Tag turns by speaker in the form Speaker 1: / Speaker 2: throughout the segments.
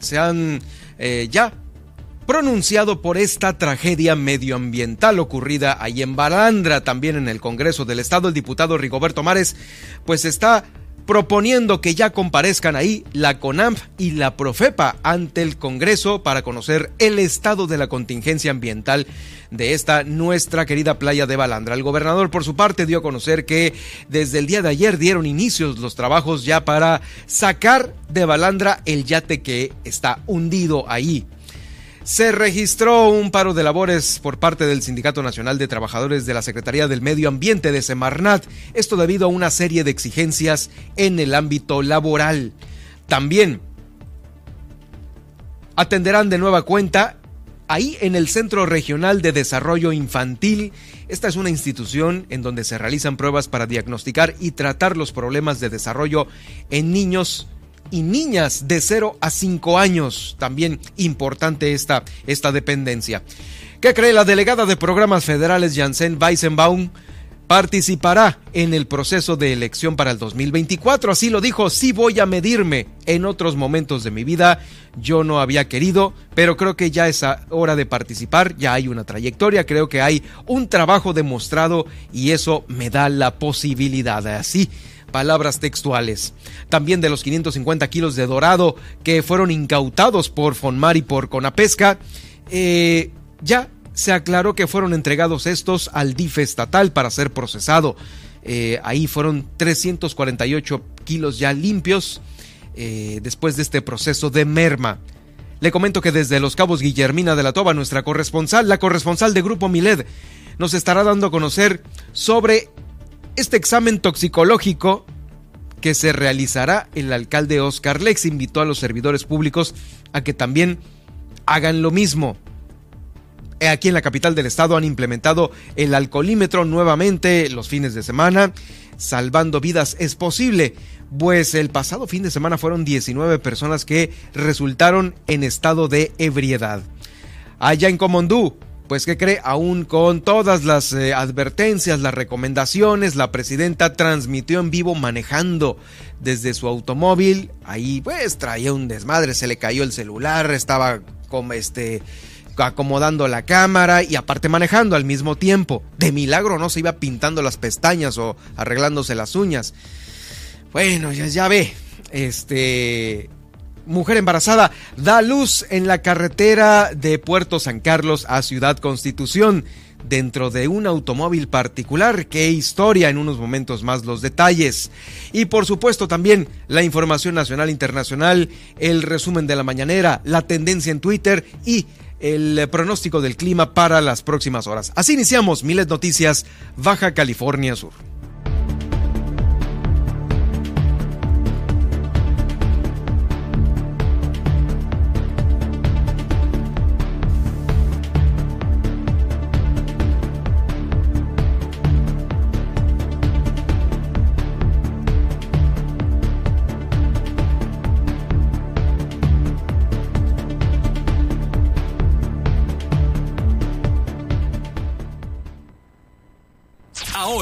Speaker 1: se han eh, ya pronunciado por esta tragedia medioambiental ocurrida ahí en Balandra, también en el Congreso del Estado. El diputado Rigoberto Mares, pues está proponiendo que ya comparezcan ahí la CONAMP y la Profepa ante el Congreso para conocer el estado de la contingencia ambiental de esta nuestra querida playa de Balandra. El gobernador, por su parte, dio a conocer que desde el día de ayer dieron inicios los trabajos ya para sacar de Balandra el yate que está hundido ahí se registró un paro de labores por parte del Sindicato Nacional de Trabajadores de la Secretaría del Medio Ambiente de Semarnat, esto debido a una serie de exigencias en el ámbito laboral. También atenderán de nueva cuenta ahí en el Centro Regional de Desarrollo Infantil. Esta es una institución en donde se realizan pruebas para diagnosticar y tratar los problemas de desarrollo en niños y niñas de 0 a 5 años. También importante esta, esta dependencia. ¿Qué cree la delegada de programas federales Janssen Weissenbaum? Participará en el proceso de elección para el 2024. Así lo dijo, sí voy a medirme. En otros momentos de mi vida yo no había querido, pero creo que ya es hora de participar, ya hay una trayectoria, creo que hay un trabajo demostrado y eso me da la posibilidad. Así palabras textuales. También de los 550 kilos de dorado que fueron incautados por Fonmar y por Conapesca, eh, ya se aclaró que fueron entregados estos al DIF estatal para ser procesado. Eh, ahí fueron 348 kilos ya limpios eh, después de este proceso de merma. Le comento que desde Los Cabos Guillermina de la Toba, nuestra corresponsal, la corresponsal de Grupo Miled, nos estará dando a conocer sobre este examen toxicológico que se realizará, el alcalde Oscar Lex invitó a los servidores públicos a que también hagan lo mismo. Aquí en la capital del estado han implementado el alcoholímetro nuevamente los fines de semana. Salvando vidas es posible, pues el pasado fin de semana fueron 19 personas que resultaron en estado de ebriedad. Allá en Comondú, pues ¿qué cree? Aún con todas las eh, advertencias, las recomendaciones, la presidenta transmitió en vivo manejando desde su automóvil. Ahí pues traía un desmadre, se le cayó el celular, estaba como este acomodando la cámara y aparte manejando al mismo tiempo. De milagro no se iba pintando las pestañas o arreglándose las uñas. Bueno, ya, ya ve, este mujer embarazada da luz en la carretera de Puerto San Carlos a Ciudad Constitución dentro de un automóvil particular. Qué historia, en unos momentos más los detalles. Y por supuesto también la información nacional e internacional, el resumen de la mañanera, la tendencia en Twitter y el pronóstico del clima para las próximas horas. Así iniciamos Miles Noticias, Baja California Sur.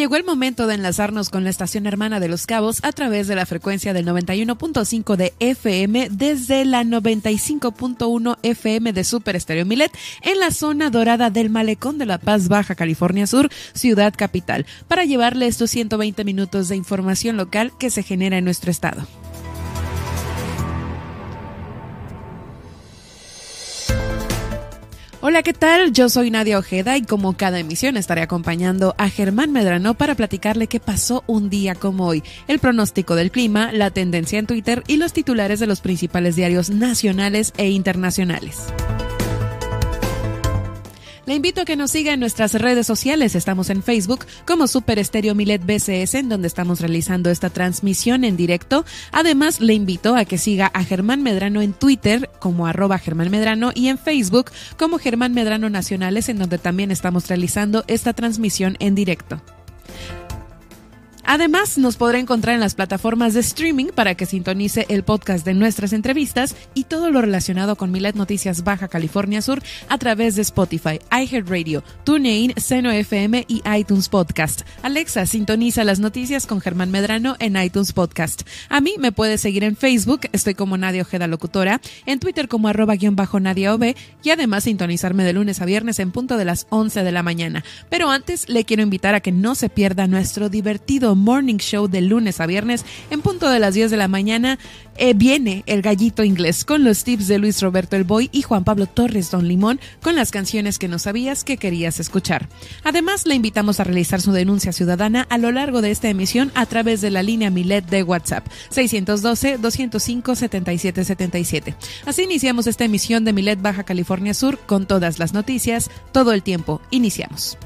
Speaker 2: Llegó el momento de enlazarnos con la estación hermana de Los Cabos a través de la frecuencia del 91.5 de FM desde la 95.1 FM de Super Estéreo Milet en la zona dorada del Malecón de La Paz, Baja California Sur, ciudad capital, para llevarle estos 120 minutos de información local que se genera en nuestro estado. Hola, ¿qué tal? Yo soy Nadia Ojeda y como cada emisión estaré acompañando a Germán Medrano para platicarle qué pasó un día como hoy, el pronóstico del clima, la tendencia en Twitter y los titulares de los principales diarios nacionales e internacionales. Le invito a que nos siga en nuestras redes sociales. Estamos en Facebook como Super Estéreo Milet BCS, en donde estamos realizando esta transmisión en directo. Además, le invito a que siga a Germán Medrano en Twitter como arroba Germán Medrano y en Facebook como Germán Medrano Nacionales, en donde también estamos realizando esta transmisión en directo. Además, nos podrá encontrar en las plataformas de streaming para que sintonice el podcast de nuestras entrevistas y todo lo relacionado con Milet Noticias Baja California Sur a través de Spotify, iHeartRadio, TuneIn, Seno FM y iTunes Podcast. Alexa, sintoniza las noticias con Germán Medrano en iTunes Podcast. A mí me puedes seguir en Facebook, estoy como Nadia Ojeda Locutora, en Twitter como arroba guion bajo Nadia OB y además sintonizarme de lunes a viernes en punto de las 11 de la mañana. Pero antes le quiero invitar a que no se pierda nuestro divertido Morning Show de lunes a viernes en punto de las 10 de la mañana. Eh, viene el gallito inglés con los tips de Luis Roberto El Boy y Juan Pablo Torres Don Limón con las canciones que no sabías que querías escuchar. Además, le invitamos a realizar su denuncia ciudadana a lo largo de esta emisión a través de la línea Milet de WhatsApp 612-205-7777. Así iniciamos esta emisión de Milet Baja California Sur con todas las noticias, todo el tiempo. Iniciamos.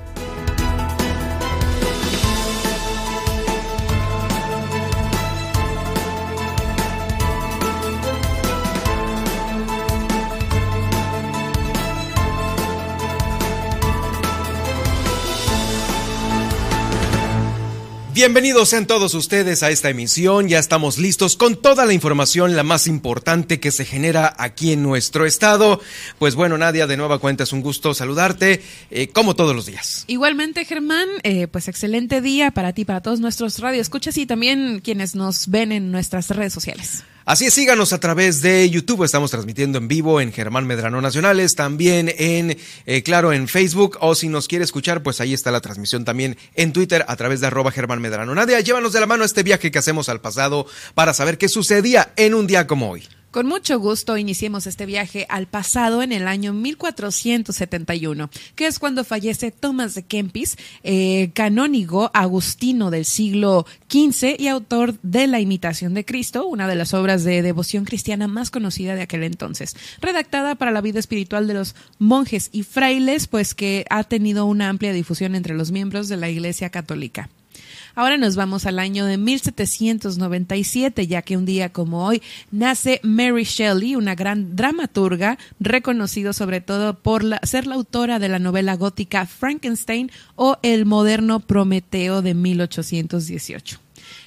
Speaker 1: Bienvenidos sean todos ustedes a esta emisión. Ya estamos listos con toda la información, la más importante que se genera aquí en nuestro estado. Pues bueno, Nadia, de nueva cuenta es un gusto saludarte, eh, como todos los días.
Speaker 2: Igualmente, Germán, eh, pues excelente día para ti, para todos nuestros radioescuchas y también quienes nos ven en nuestras redes sociales.
Speaker 1: Así es, síganos a través de YouTube. Estamos transmitiendo en vivo en Germán Medrano Nacionales, también en, eh, claro, en Facebook. O si nos quiere escuchar, pues ahí está la transmisión también en Twitter a través de arroba Germán Medrano. Nadia, llévanos de la mano a este viaje que hacemos al pasado para saber qué sucedía en un día como hoy.
Speaker 2: Con mucho gusto iniciemos este viaje al pasado en el año 1471, que es cuando fallece Tomás de Kempis, eh, canónigo agustino del siglo XV y autor de La Imitación de Cristo, una de las obras de devoción cristiana más conocida de aquel entonces, redactada para la vida espiritual de los monjes y frailes, pues que ha tenido una amplia difusión entre los miembros de la Iglesia Católica. Ahora nos vamos al año de 1797, ya que un día como hoy nace Mary Shelley, una gran dramaturga, reconocido sobre todo por ser la autora de la novela gótica Frankenstein o El moderno Prometeo de 1818.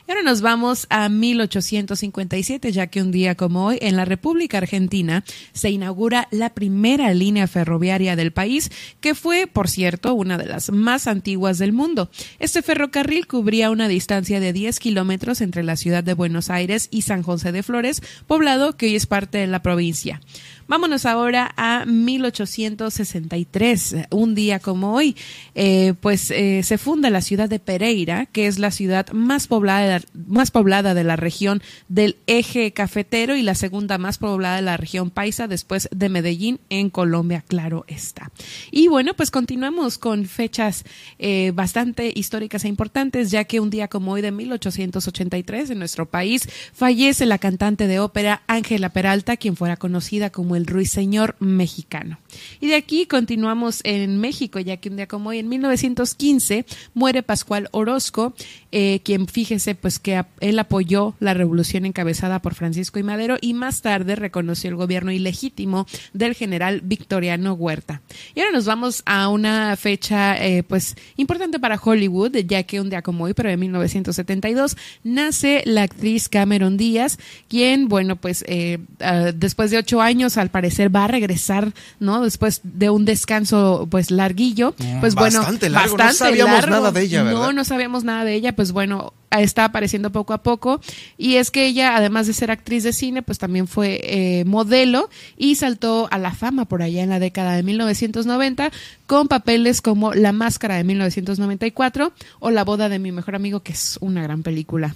Speaker 2: Y ahora nos vamos a 1857, ya que un día como hoy, en la República Argentina, se inaugura la primera línea ferroviaria del país, que fue, por cierto, una de las más antiguas del mundo. Este ferrocarril cubría una distancia de 10 kilómetros entre la ciudad de Buenos Aires y San José de Flores, poblado que hoy es parte de la provincia. Vámonos ahora a 1863, un día como hoy, eh, pues eh, se funda la ciudad de Pereira, que es la ciudad más poblada, más poblada de la región del eje cafetero y la segunda más poblada de la región paisa después de Medellín en Colombia, claro está. Y bueno, pues continuamos con fechas eh, bastante históricas e importantes, ya que un día como hoy de 1883 en nuestro país fallece la cantante de ópera Ángela Peralta, quien fuera conocida como el ruiseñor mexicano. Y de aquí continuamos en México, ya que un día como hoy, en 1915, muere Pascual Orozco, eh, quien fíjese pues que él apoyó la revolución encabezada por Francisco y Madero y más tarde reconoció el gobierno ilegítimo del general Victoriano Huerta. Y ahora nos vamos a una fecha eh, pues importante para Hollywood, ya que un día como hoy, pero de 1972, nace la actriz Cameron Díaz, quien, bueno, pues eh, ah, después de ocho años al parecer va a regresar, ¿no? Después de un descanso pues larguillo, pues bueno,
Speaker 1: bastante largo, no sabíamos nada de ella, ¿verdad?
Speaker 2: No, no sabíamos nada de ella, pues bueno, está apareciendo poco a poco. Y es que ella además de ser actriz de cine pues también fue eh, modelo y saltó a la fama por allá en la década de 1990 con papeles como La Máscara de 1994 o La Boda de mi mejor amigo que es una gran película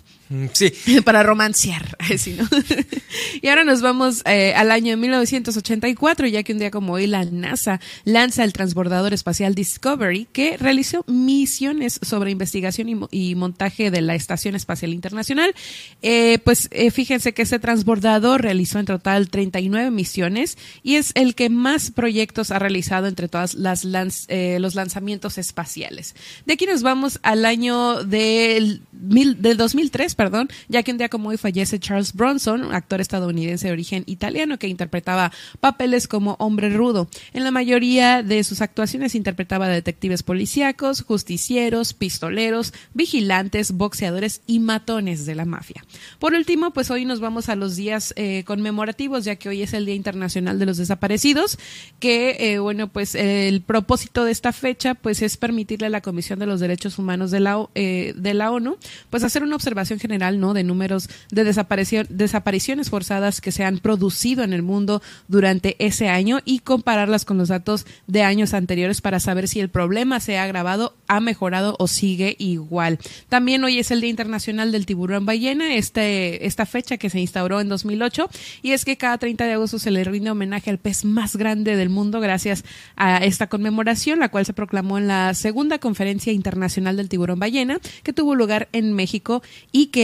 Speaker 1: sí
Speaker 2: para romancear y ahora nos vamos eh, al año 1984 ya que un día como hoy la NASA lanza el transbordador espacial Discovery que realizó misiones sobre investigación y, montaje de la Estación Espacial Internacional. Eh, pues eh, fíjense que este transbordador realizó en total 39 misiones y es el que más proyectos ha realizado entre todas las los lanzamientos espaciales. De aquí nos vamos al año del, del 2003, perdón, ya que un día como hoy fallece Charles Bronson, actor estadounidense de origen italiano que interpretaba papeles como hombre rudo. En la mayoría de sus actuaciones interpretaba detectives policíacos, justicieros, pistoleros, vigilantes, boxeadores y matones de la mafia. Por último, pues hoy nos vamos a los días eh, conmemorativos, ya que hoy es el Día Internacional de los Desaparecidos, que, eh, bueno, pues el propósito de esta fecha, pues es permitirle a la Comisión de los Derechos Humanos de la, eh, de la ONU, pues hacer una observación general, ¿no?, de números de desaparición, desapariciones forzadas que se han producido en el mundo durante ese año y compararlas con los datos de años anteriores para saber si el problema se ha agravado, ha mejorado o sigue igual. También hoy es el Día Internacional del Tiburón Ballena, este, esta fecha que se instauró en 2008, y es que cada 30 de agosto se le rinde homenaje al pez más grande del mundo gracias a esta conmemoración, la cual se proclamó en la segunda conferencia internacional del tiburón ballena, que tuvo lugar en México y que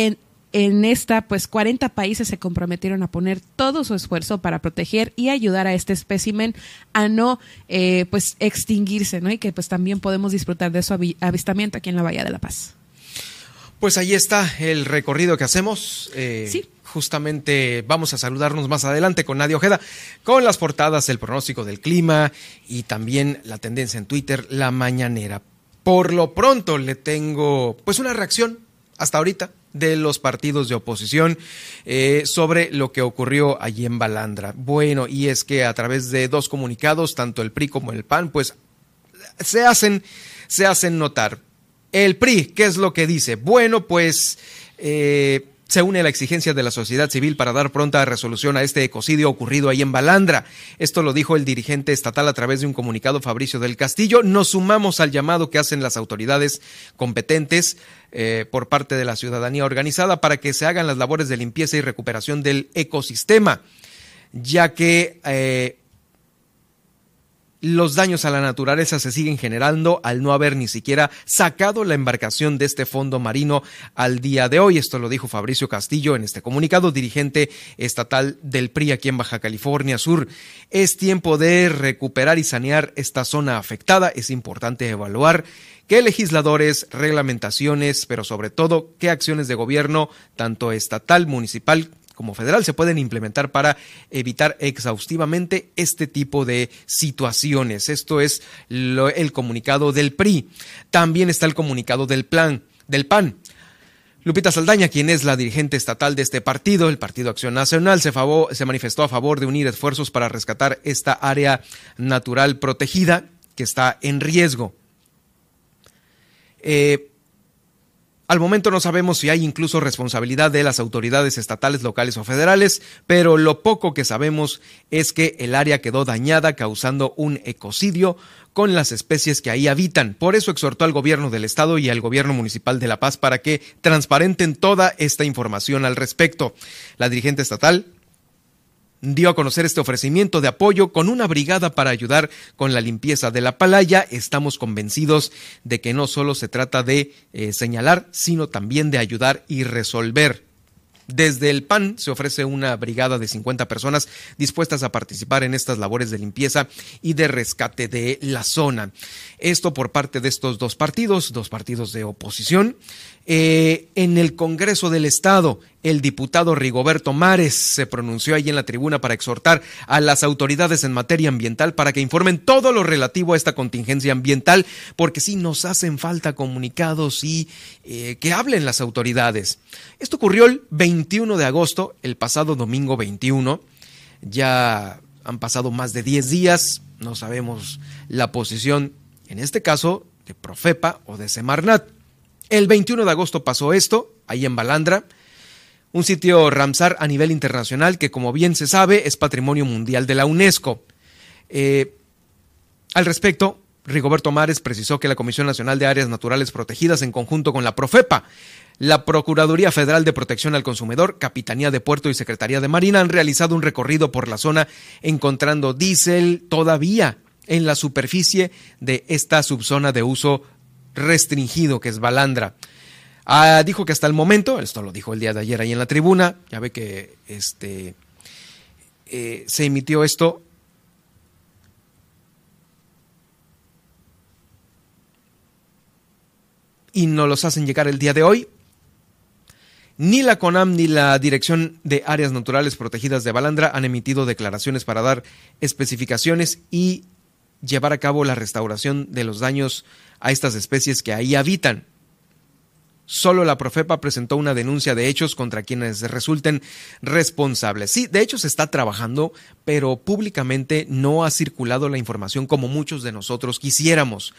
Speaker 2: en esta, pues 40 países se comprometieron a poner todo su esfuerzo para proteger y ayudar a este espécimen a no, eh, pues, extinguirse, ¿no? Y que pues también podemos disfrutar de su avistamiento aquí en la Bahía de la Paz.
Speaker 1: Pues ahí está el recorrido que hacemos. Eh, sí. Justamente vamos a saludarnos más adelante con Nadia Ojeda, con las portadas, el pronóstico del clima y también la tendencia en Twitter, la mañanera. Por lo pronto le tengo pues una reacción hasta ahorita de los partidos de oposición eh, sobre lo que ocurrió allí en Balandra. Bueno, y es que a través de dos comunicados, tanto el PRI como el PAN, pues se hacen, se hacen notar. El PRI, ¿qué es lo que dice? Bueno, pues eh, se une a la exigencia de la sociedad civil para dar pronta resolución a este ecocidio ocurrido ahí en Balandra. Esto lo dijo el dirigente estatal a través de un comunicado Fabricio del Castillo. Nos sumamos al llamado que hacen las autoridades competentes eh, por parte de la ciudadanía organizada para que se hagan las labores de limpieza y recuperación del ecosistema, ya que eh, los daños a la naturaleza se siguen generando al no haber ni siquiera sacado la embarcación de este fondo marino al día de hoy. Esto lo dijo Fabricio Castillo en este comunicado, dirigente estatal del PRI aquí en Baja California Sur. Es tiempo de recuperar y sanear esta zona afectada. Es importante evaluar qué legisladores, reglamentaciones, pero sobre todo qué acciones de gobierno, tanto estatal, municipal, como federal se pueden implementar para evitar exhaustivamente este tipo de situaciones. Esto es el comunicado del PRI. También está el comunicado del plan, del PAN. Lupita Saldaña, quien es la dirigente estatal de este partido, el Partido Acción Nacional, se, se manifestó a favor de unir esfuerzos para rescatar esta área natural protegida que está en riesgo. Eh, al momento no sabemos si hay incluso responsabilidad de las autoridades estatales, locales o federales, pero lo poco que sabemos es que el área quedó dañada causando un ecocidio con las especies que ahí habitan. Por eso exhortó al gobierno del estado y al gobierno municipal de La Paz para que transparenten toda esta información al respecto. La dirigente estatal dio a conocer este ofrecimiento de apoyo con una brigada para ayudar con la limpieza de la playa. Estamos convencidos de que no solo se trata de eh, señalar, sino también de ayudar y resolver. Desde el PAN se ofrece una brigada de 50 personas dispuestas a participar en estas labores de limpieza y de rescate de la zona. Esto por parte de estos dos partidos, dos partidos de oposición. Eh, en el Congreso del Estado, el diputado Rigoberto Mares se pronunció ahí en la tribuna para exhortar a las autoridades en materia ambiental para que informen todo lo relativo a esta contingencia ambiental, porque sí nos hacen falta comunicados y eh, que hablen las autoridades. Esto ocurrió el 21 de agosto, el pasado domingo 21. Ya han pasado más de 10 días, no sabemos la posición, en este caso, de Profepa o de Semarnat. El 21 de agosto pasó esto, ahí en Balandra, un sitio Ramsar a nivel internacional que, como bien se sabe, es patrimonio mundial de la UNESCO. Eh, al respecto, Rigoberto Mares precisó que la Comisión Nacional de Áreas Naturales Protegidas, en conjunto con la Profepa, la Procuraduría Federal de Protección al Consumidor, Capitanía de Puerto y Secretaría de Marina han realizado un recorrido por la zona encontrando diésel todavía en la superficie de esta subzona de uso restringido que es Balandra. Ah, dijo que hasta el momento, esto lo dijo el día de ayer ahí en la tribuna, ya ve que este, eh, se emitió esto y nos los hacen llegar el día de hoy. Ni la CONAM ni la Dirección de Áreas Naturales Protegidas de Balandra han emitido declaraciones para dar especificaciones y llevar a cabo la restauración de los daños a estas especies que ahí habitan. Solo la Profepa presentó una denuncia de hechos contra quienes resulten responsables. Sí, de hecho se está trabajando, pero públicamente no ha circulado la información como muchos de nosotros quisiéramos.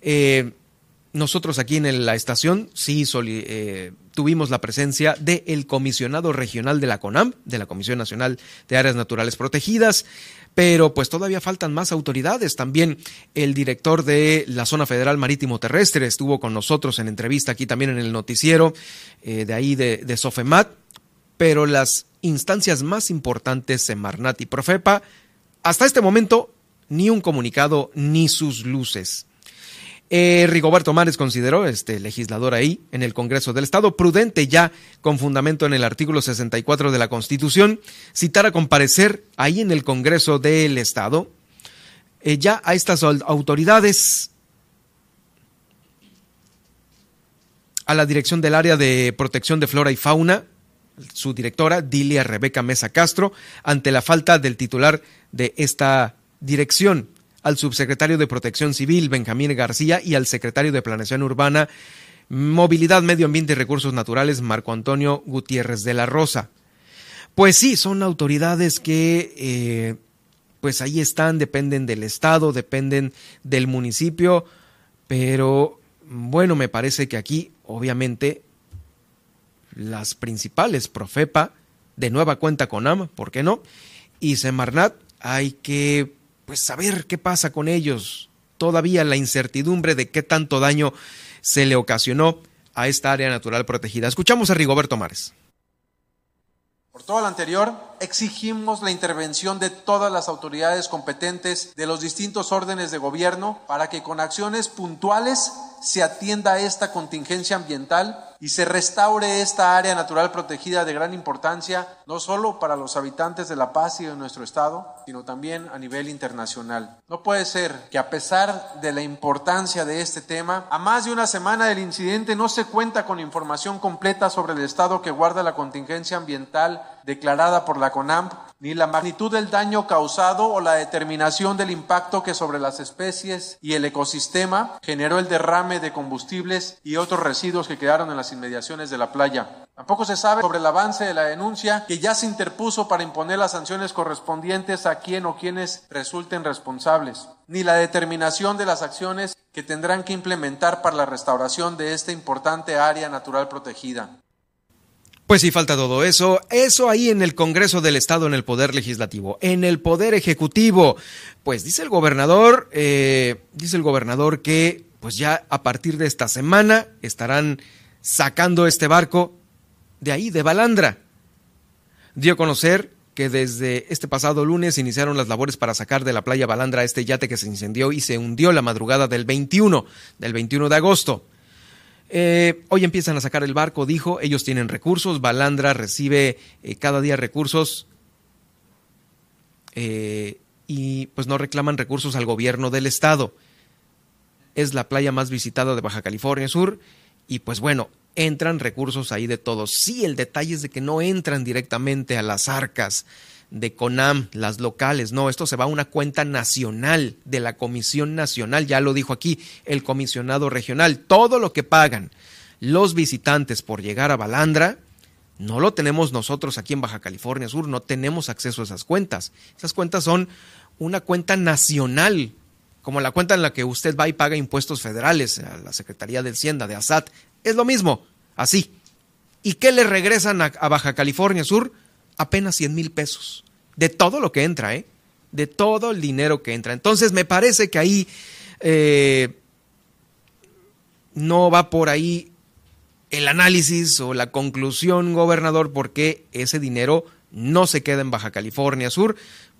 Speaker 1: Eh, nosotros aquí en la estación sí eh, tuvimos la presencia del comisionado regional de la CONAM, de la Comisión Nacional de Áreas Naturales Protegidas, pero pues todavía faltan más autoridades. También el director de la Zona Federal Marítimo Terrestre estuvo con nosotros en entrevista aquí también en el noticiero eh, de ahí de, Sofemat, pero las instancias más importantes, Semarnat y Profepa, hasta este momento ni un comunicado ni sus luces. Eh, Rigoberto Mares consideró, este legislador ahí en el Congreso del Estado, prudente ya con fundamento en el artículo 64 de la Constitución, citar a comparecer ahí en el Congreso del Estado. Eh, ya a estas autoridades, a la dirección del área de protección de flora y fauna, su directora, Dilia Rebeca Mesa Castro, ante la falta del titular de esta dirección al subsecretario de Protección Civil, Benjamín García, y al secretario de Planeación Urbana, Movilidad, Medio Ambiente y Recursos Naturales, Marco Antonio Gutiérrez de la Rosa. Pues sí, son autoridades que, eh, pues ahí están, dependen del Estado, dependen del municipio, pero bueno, me parece que aquí, obviamente, las principales, Profepa, de nueva cuenta con AM, ¿por qué no? Y Semarnat, hay que pues saber qué pasa con ellos. Todavía la incertidumbre de qué tanto daño se le ocasionó a esta área natural protegida. Escuchamos a Rigoberto Mares.
Speaker 3: Por todo lo anterior, exigimos la intervención de todas las autoridades competentes de los distintos órdenes de gobierno para que con acciones puntuales se atienda esta contingencia ambiental y se restaure esta área natural protegida de gran importancia, no solo para los habitantes de La Paz y de nuestro estado, sino también a nivel internacional. No puede ser que a pesar de la importancia de este tema, a más de una semana del incidente no se cuenta con información completa sobre el estado que guarda la contingencia ambiental declarada por la CONAMP, ni la magnitud del daño causado o la determinación del impacto que sobre las especies y el ecosistema generó el derrame de combustibles y otros residuos que quedaron en las inmediaciones de la playa. Tampoco se sabe sobre el avance de la denuncia que ya se interpuso para imponer las sanciones correspondientes a quien o quienes resulten responsables, ni la determinación de las acciones que tendrán que implementar para la restauración de esta importante área natural protegida.
Speaker 1: Pues sí, falta todo eso. Eso ahí en el Congreso del Estado, en el Poder Legislativo, en el Poder Ejecutivo. Pues dice el gobernador, eh, dice el gobernador que pues ya a partir de esta semana estarán sacando este barco de ahí, de Balandra. Dio a conocer que desde este pasado lunes iniciaron las labores para sacar de la playa Balandra este yate que se incendió y se hundió la madrugada del 21, del 21 de agosto. Eh, hoy empiezan a sacar el barco, dijo, ellos tienen recursos, Balandra recibe eh, cada día recursos eh, y pues no reclaman recursos al gobierno del estado. Es la playa más visitada de Baja California Sur y pues bueno, entran recursos ahí de todos. Sí, el detalle es de que no entran directamente a las arcas de CONAM, las locales, no, esto se va a una cuenta nacional de la Comisión Nacional, ya lo dijo aquí el comisionado regional, todo lo que pagan los visitantes por llegar a Balandra, no lo tenemos nosotros aquí en Baja California Sur, no tenemos acceso a esas cuentas. Esas cuentas son una cuenta nacional como la cuenta en la que usted va y paga impuestos federales a la Secretaría de Hacienda, de ASAT, es lo mismo, así. ¿Y qué le regresan a, Baja California Sur? Apenas 100 mil pesos. De todo lo que entra, ¿eh? De todo el dinero que entra. Entonces me parece que ahí eh, no va por ahí el análisis o la conclusión, gobernador, porque ese dinero no se queda en Baja California Sur,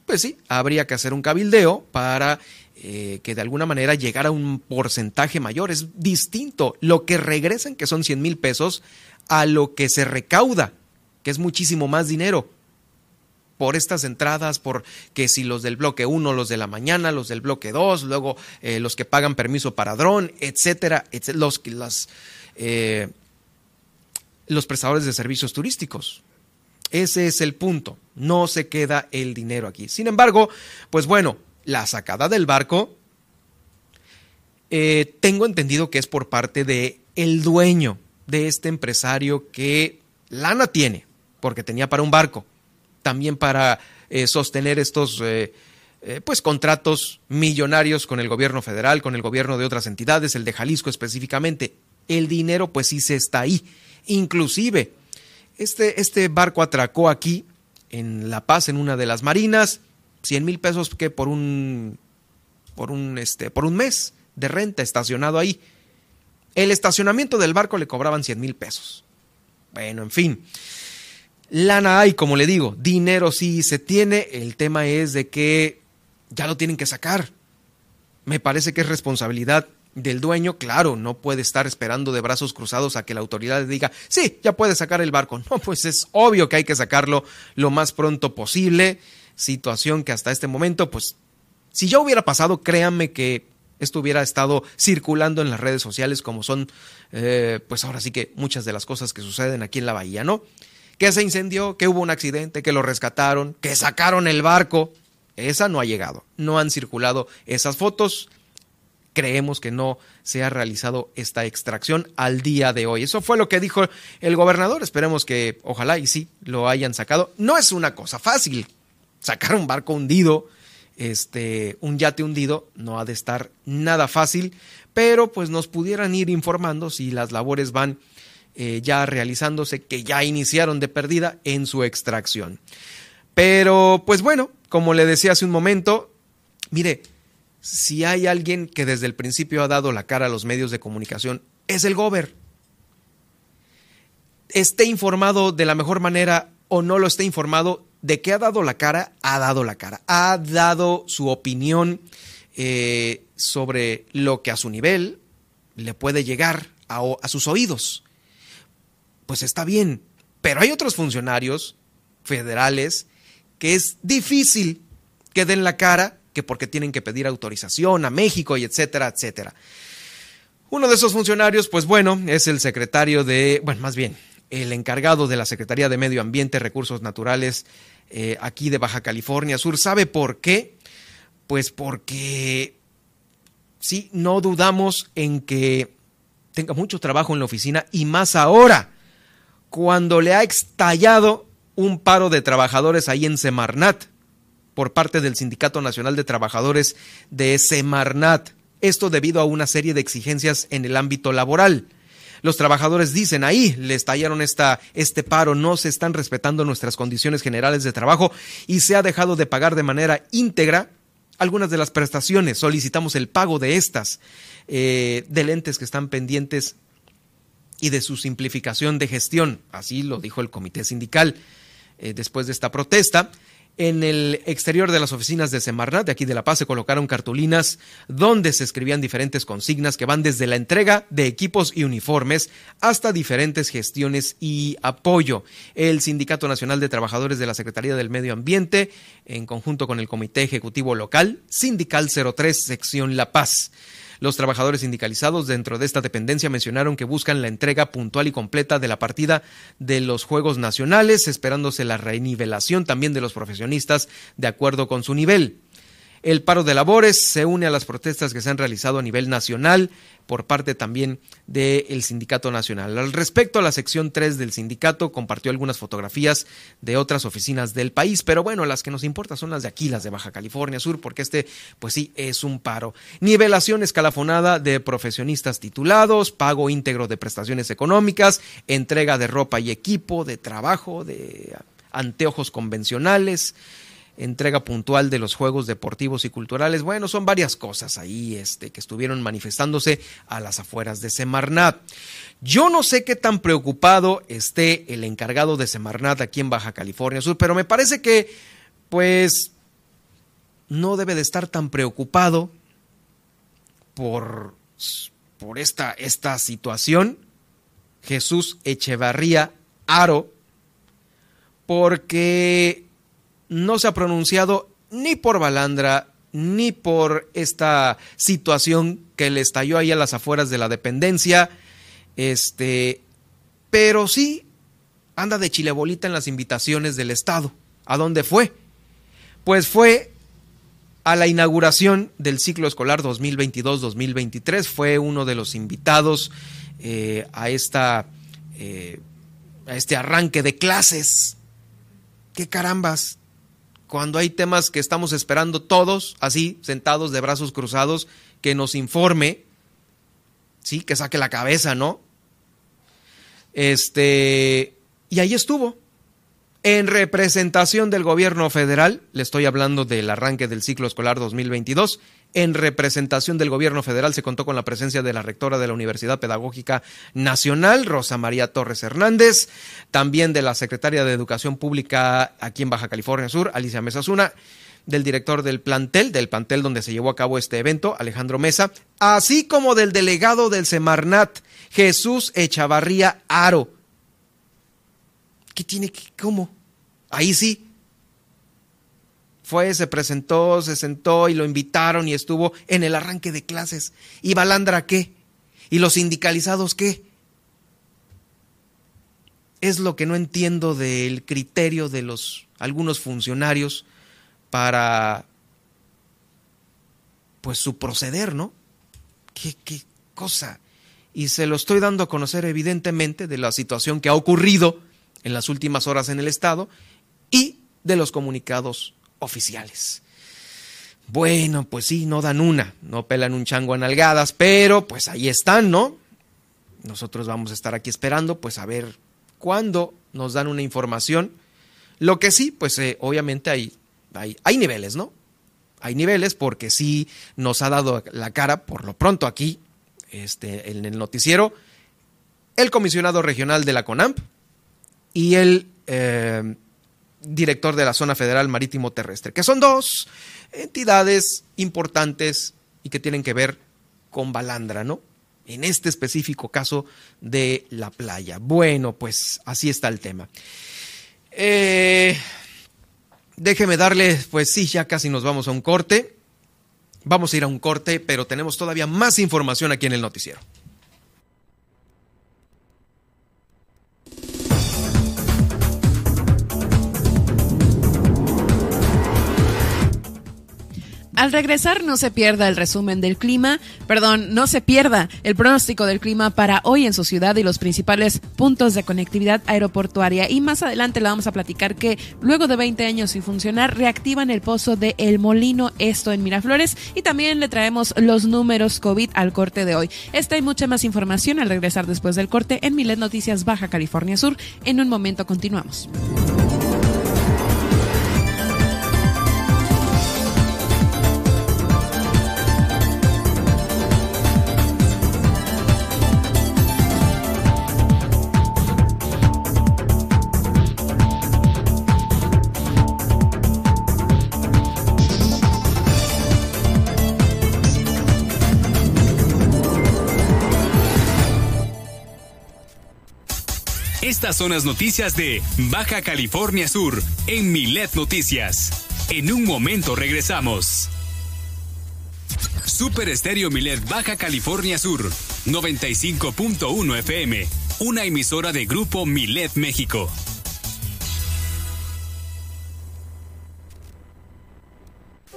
Speaker 1: pues sí, habría que hacer un cabildeo para eh, que de alguna manera llegara a un porcentaje mayor. Es distinto lo que regresan, que son 100 mil pesos, a lo que se recauda, que es muchísimo más dinero por estas entradas, por que si los del bloque 1, los de la mañana, los del bloque 2, luego eh, los que pagan permiso para dron, etcétera, etcétera los, las, eh, los prestadores de servicios turísticos. Ese es el punto. No se queda el dinero aquí. Sin embargo, pues bueno, la sacada del barco, eh, tengo entendido que es por parte de el dueño de este empresario que lana tiene, porque tenía para un barco también para eh, sostener estos eh, eh, pues contratos millonarios con el gobierno federal, con el gobierno de otras entidades, el de Jalisco específicamente. El dinero pues sí se está ahí. Inclusive, este, este barco atracó aquí en La Paz, en una de las marinas, 100 mil pesos que por un, por un, este, por un mes de renta estacionado ahí. El estacionamiento del barco le cobraban 100 mil pesos. Bueno, en fin. Lana hay, como le digo, dinero sí se tiene, el tema es de que ya lo tienen que sacar. Me parece que es responsabilidad del dueño, claro, no puede estar esperando de brazos cruzados a que la autoridad le diga, sí, ya puede sacar el barco. No, pues es obvio que hay que sacarlo lo más pronto posible. Situación que hasta este momento, pues, si ya hubiera pasado, créanme que esto hubiera estado circulando en las redes sociales como son, eh, pues ahora sí que muchas de las cosas que suceden aquí en la bahía, ¿no? Que se incendió, que hubo un accidente, que lo rescataron, que sacaron el barco. Esa no ha llegado. No han circulado esas fotos. Creemos que no se ha realizado esta extracción al día de hoy. Eso fue lo que dijo el gobernador. Esperemos que ojalá y sí lo hayan sacado. No es una cosa fácil. Sacar un barco hundido, este, un yate hundido, no ha de estar nada fácil, pero pues nos pudieran ir informando si las labores van eh, ya realizándose, que ya iniciaron de perdida en su extracción. Pero, pues bueno, como le decía hace un momento, mire, si hay alguien que desde el principio ha dado la cara a los medios de comunicación, es el gober. Esté informado de la mejor manera o no lo esté informado, de que ha dado la cara, ha dado la cara, ha dado su opinión eh, sobre lo que a su nivel le puede llegar a sus oídos pues está bien. Pero hay otros funcionarios federales que es difícil que den la cara, que porque tienen que pedir autorización a México y etcétera, etcétera. Uno de esos funcionarios, pues bueno, es el secretario de, bueno, más bien, el encargado de la Secretaría de Medio Ambiente, Recursos Naturales, eh, aquí de Baja California Sur. ¿Sabe por qué? Pues porque sí, no dudamos en que tenga mucho trabajo en la oficina y más ahora cuando le ha estallado un paro de trabajadores ahí en Semarnat por parte del Sindicato Nacional de Trabajadores de Semarnat. Esto debido a una serie de exigencias en el ámbito laboral. Los trabajadores dicen ahí, le estallaron esta, este paro, no se están respetando nuestras condiciones generales de trabajo y se ha dejado de pagar de manera íntegra algunas de las prestaciones. Solicitamos el pago de estas, eh, de lentes que están pendientes y de su simplificación de gestión. Así lo dijo el comité sindical eh, después de esta protesta. En el exterior de las oficinas de Semarnat, de aquí de La Paz, se colocaron cartulinas donde se escribían diferentes consignas que van desde la entrega de equipos y uniformes hasta diferentes gestiones y apoyo. El Sindicato Nacional de Trabajadores de la Secretaría del Medio Ambiente, en conjunto con el Comité Ejecutivo Local, Sindical 03, Sección La Paz. Los trabajadores sindicalizados dentro de esta dependencia mencionaron que buscan la entrega puntual y completa de la partida de los Juegos Nacionales, esperándose la renivelación también de los profesionistas de acuerdo con su nivel. El paro de labores se une a las protestas que se han realizado a nivel nacional por parte también del Sindicato Nacional. Al respecto, la sección 3 del sindicato compartió algunas fotografías de otras oficinas del país, pero bueno, las que nos importan son las de aquí, las de Baja California Sur, porque este, pues sí, es un paro. Nivelación escalafonada de profesionistas titulados, pago íntegro de prestaciones económicas, entrega de ropa y equipo, de trabajo, de anteojos convencionales, entrega puntual de los juegos deportivos y culturales. Bueno, son varias cosas ahí este, que estuvieron manifestándose a las afueras de Semarnat. Yo no sé qué tan preocupado esté el encargado de Semarnat aquí en Baja California Sur, pero me parece que, pues, no debe de estar tan preocupado por, por esta, esta situación, Jesús Echevarría Aro, porque no se ha pronunciado ni por Balandra ni por esta situación que le estalló ahí a las afueras de la dependencia, este, pero sí anda de chilebolita en las invitaciones del Estado. ¿A dónde fue? Pues fue a la inauguración del ciclo escolar 2022-2023. Fue uno de los invitados eh, a, esta, eh, a este arranque de clases. ¿Qué carambas? Cuando hay temas que estamos esperando todos, así, sentados de brazos cruzados, que nos informe, sí, que saque la cabeza, ¿no? Este, y ahí estuvo, en representación del gobierno federal, le estoy hablando del arranque del ciclo escolar 2022, en representación del gobierno federal se contó con la presencia de la rectora de la Universidad Pedagógica Nacional, Rosa María Torres Hernández, también de la secretaria de Educación Pública aquí en Baja California Sur, Alicia Mesazuna, del director del plantel, del plantel donde se llevó a cabo este evento, Alejandro Mesa, así como del delegado del Semarnat, Jesús Echavarría Aro, ¿Qué tiene que, cómo? Ahí sí. Fue, se presentó, se sentó y lo invitaron y estuvo en el arranque de clases. ¿Y Balandra qué? ¿Y los sindicalizados qué? Es lo que no entiendo del criterio de los algunos funcionarios para pues su proceder, ¿no? ¿Qué, qué cosa? Y se lo estoy dando a conocer evidentemente de la situación que ha ocurrido en las últimas horas en el Estado y de los comunicados oficiales. Bueno, pues sí, no dan una, no pelan un chango a nalgadas, pero pues ahí están, ¿no? Nosotros vamos a estar aquí esperando, pues a ver cuándo nos dan una información. Lo que sí, pues eh, obviamente hay, hay, niveles, ¿no? Hay niveles porque sí nos ha dado la cara, por lo pronto aquí, este, en el noticiero, el comisionado regional de la CONAMP, y el eh, director de la Zona Federal Marítimo Terrestre, que son dos entidades importantes y que tienen que ver con Balandra, ¿no? En este específico caso de la playa. Bueno, pues así está el tema. Eh, déjeme darle, pues sí, ya casi nos vamos a un corte. Vamos a ir a un corte, pero tenemos todavía más información aquí en el noticiero.
Speaker 2: Al regresar no se pierda el resumen del clima, perdón, no se pierda el pronóstico del clima para hoy en su ciudad y los principales puntos de conectividad aeroportuaria. Y más adelante le vamos a platicar que luego de 20 años sin funcionar reactivan el pozo de El Molino, esto en Miraflores, y también le traemos los números COVID al corte de hoy. Esta y mucha más información al regresar después del corte en Milet Noticias Baja California Sur. En un momento continuamos.
Speaker 4: Estas son las noticias de Baja California Sur en Milet Noticias. En un momento regresamos. Super Estéreo Milet Baja California Sur, 95.1 FM, una emisora de Grupo Milet México.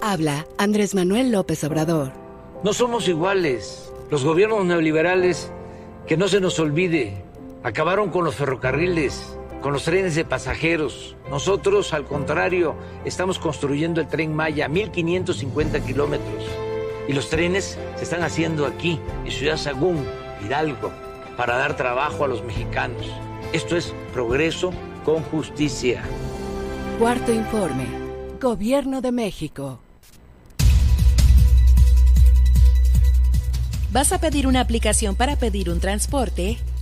Speaker 5: Habla Andrés Manuel López Obrador.
Speaker 6: No somos iguales. Los gobiernos neoliberales, que no se nos olvide, Acabaron con los ferrocarriles, con los trenes de pasajeros. Nosotros, al contrario, estamos construyendo el tren Maya, 1550 kilómetros. Y los trenes se están haciendo aquí, en Ciudad Sagún, Hidalgo, para dar trabajo a los mexicanos. Esto es progreso con justicia.
Speaker 5: Cuarto informe. Gobierno de México.
Speaker 7: ¿Vas a pedir una aplicación para pedir un transporte?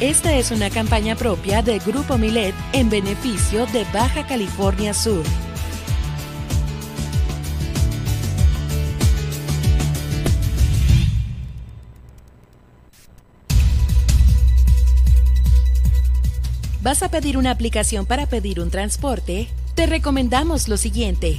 Speaker 5: Esta es una campaña propia de Grupo Milet en beneficio de Baja California Sur. ¿Vas a pedir una aplicación para pedir un transporte? Te recomendamos lo siguiente.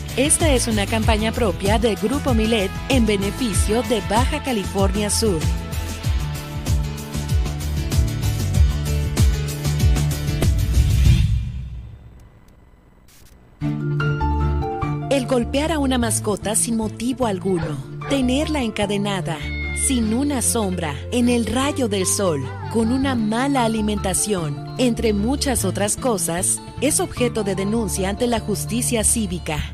Speaker 5: Esta es una campaña propia de Grupo Milet en beneficio de Baja California Sur. El golpear a una mascota sin motivo alguno, tenerla encadenada, sin una sombra, en el rayo del sol, con una mala alimentación, entre muchas otras cosas, es objeto de denuncia ante la justicia cívica.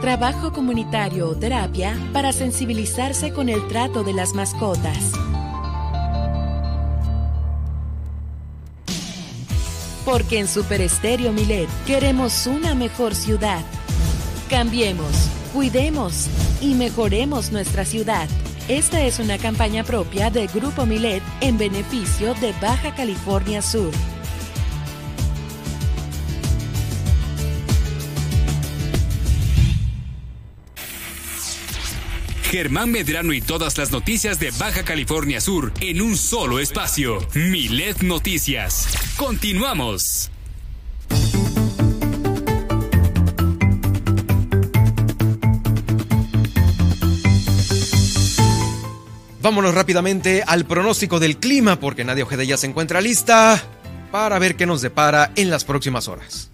Speaker 5: trabajo comunitario o terapia para sensibilizarse con el trato de las mascotas. Porque en Super Estéreo Milet queremos una mejor ciudad. Cambiemos, cuidemos y mejoremos nuestra ciudad. Esta es una campaña propia de Grupo Milet en beneficio de Baja California Sur.
Speaker 4: Germán Medrano y todas las noticias de Baja California Sur en un solo espacio. Milet Noticias. Continuamos.
Speaker 1: Vámonos rápidamente al pronóstico del clima porque Nadia Ojeda ya se encuentra lista para ver qué nos depara en las próximas horas.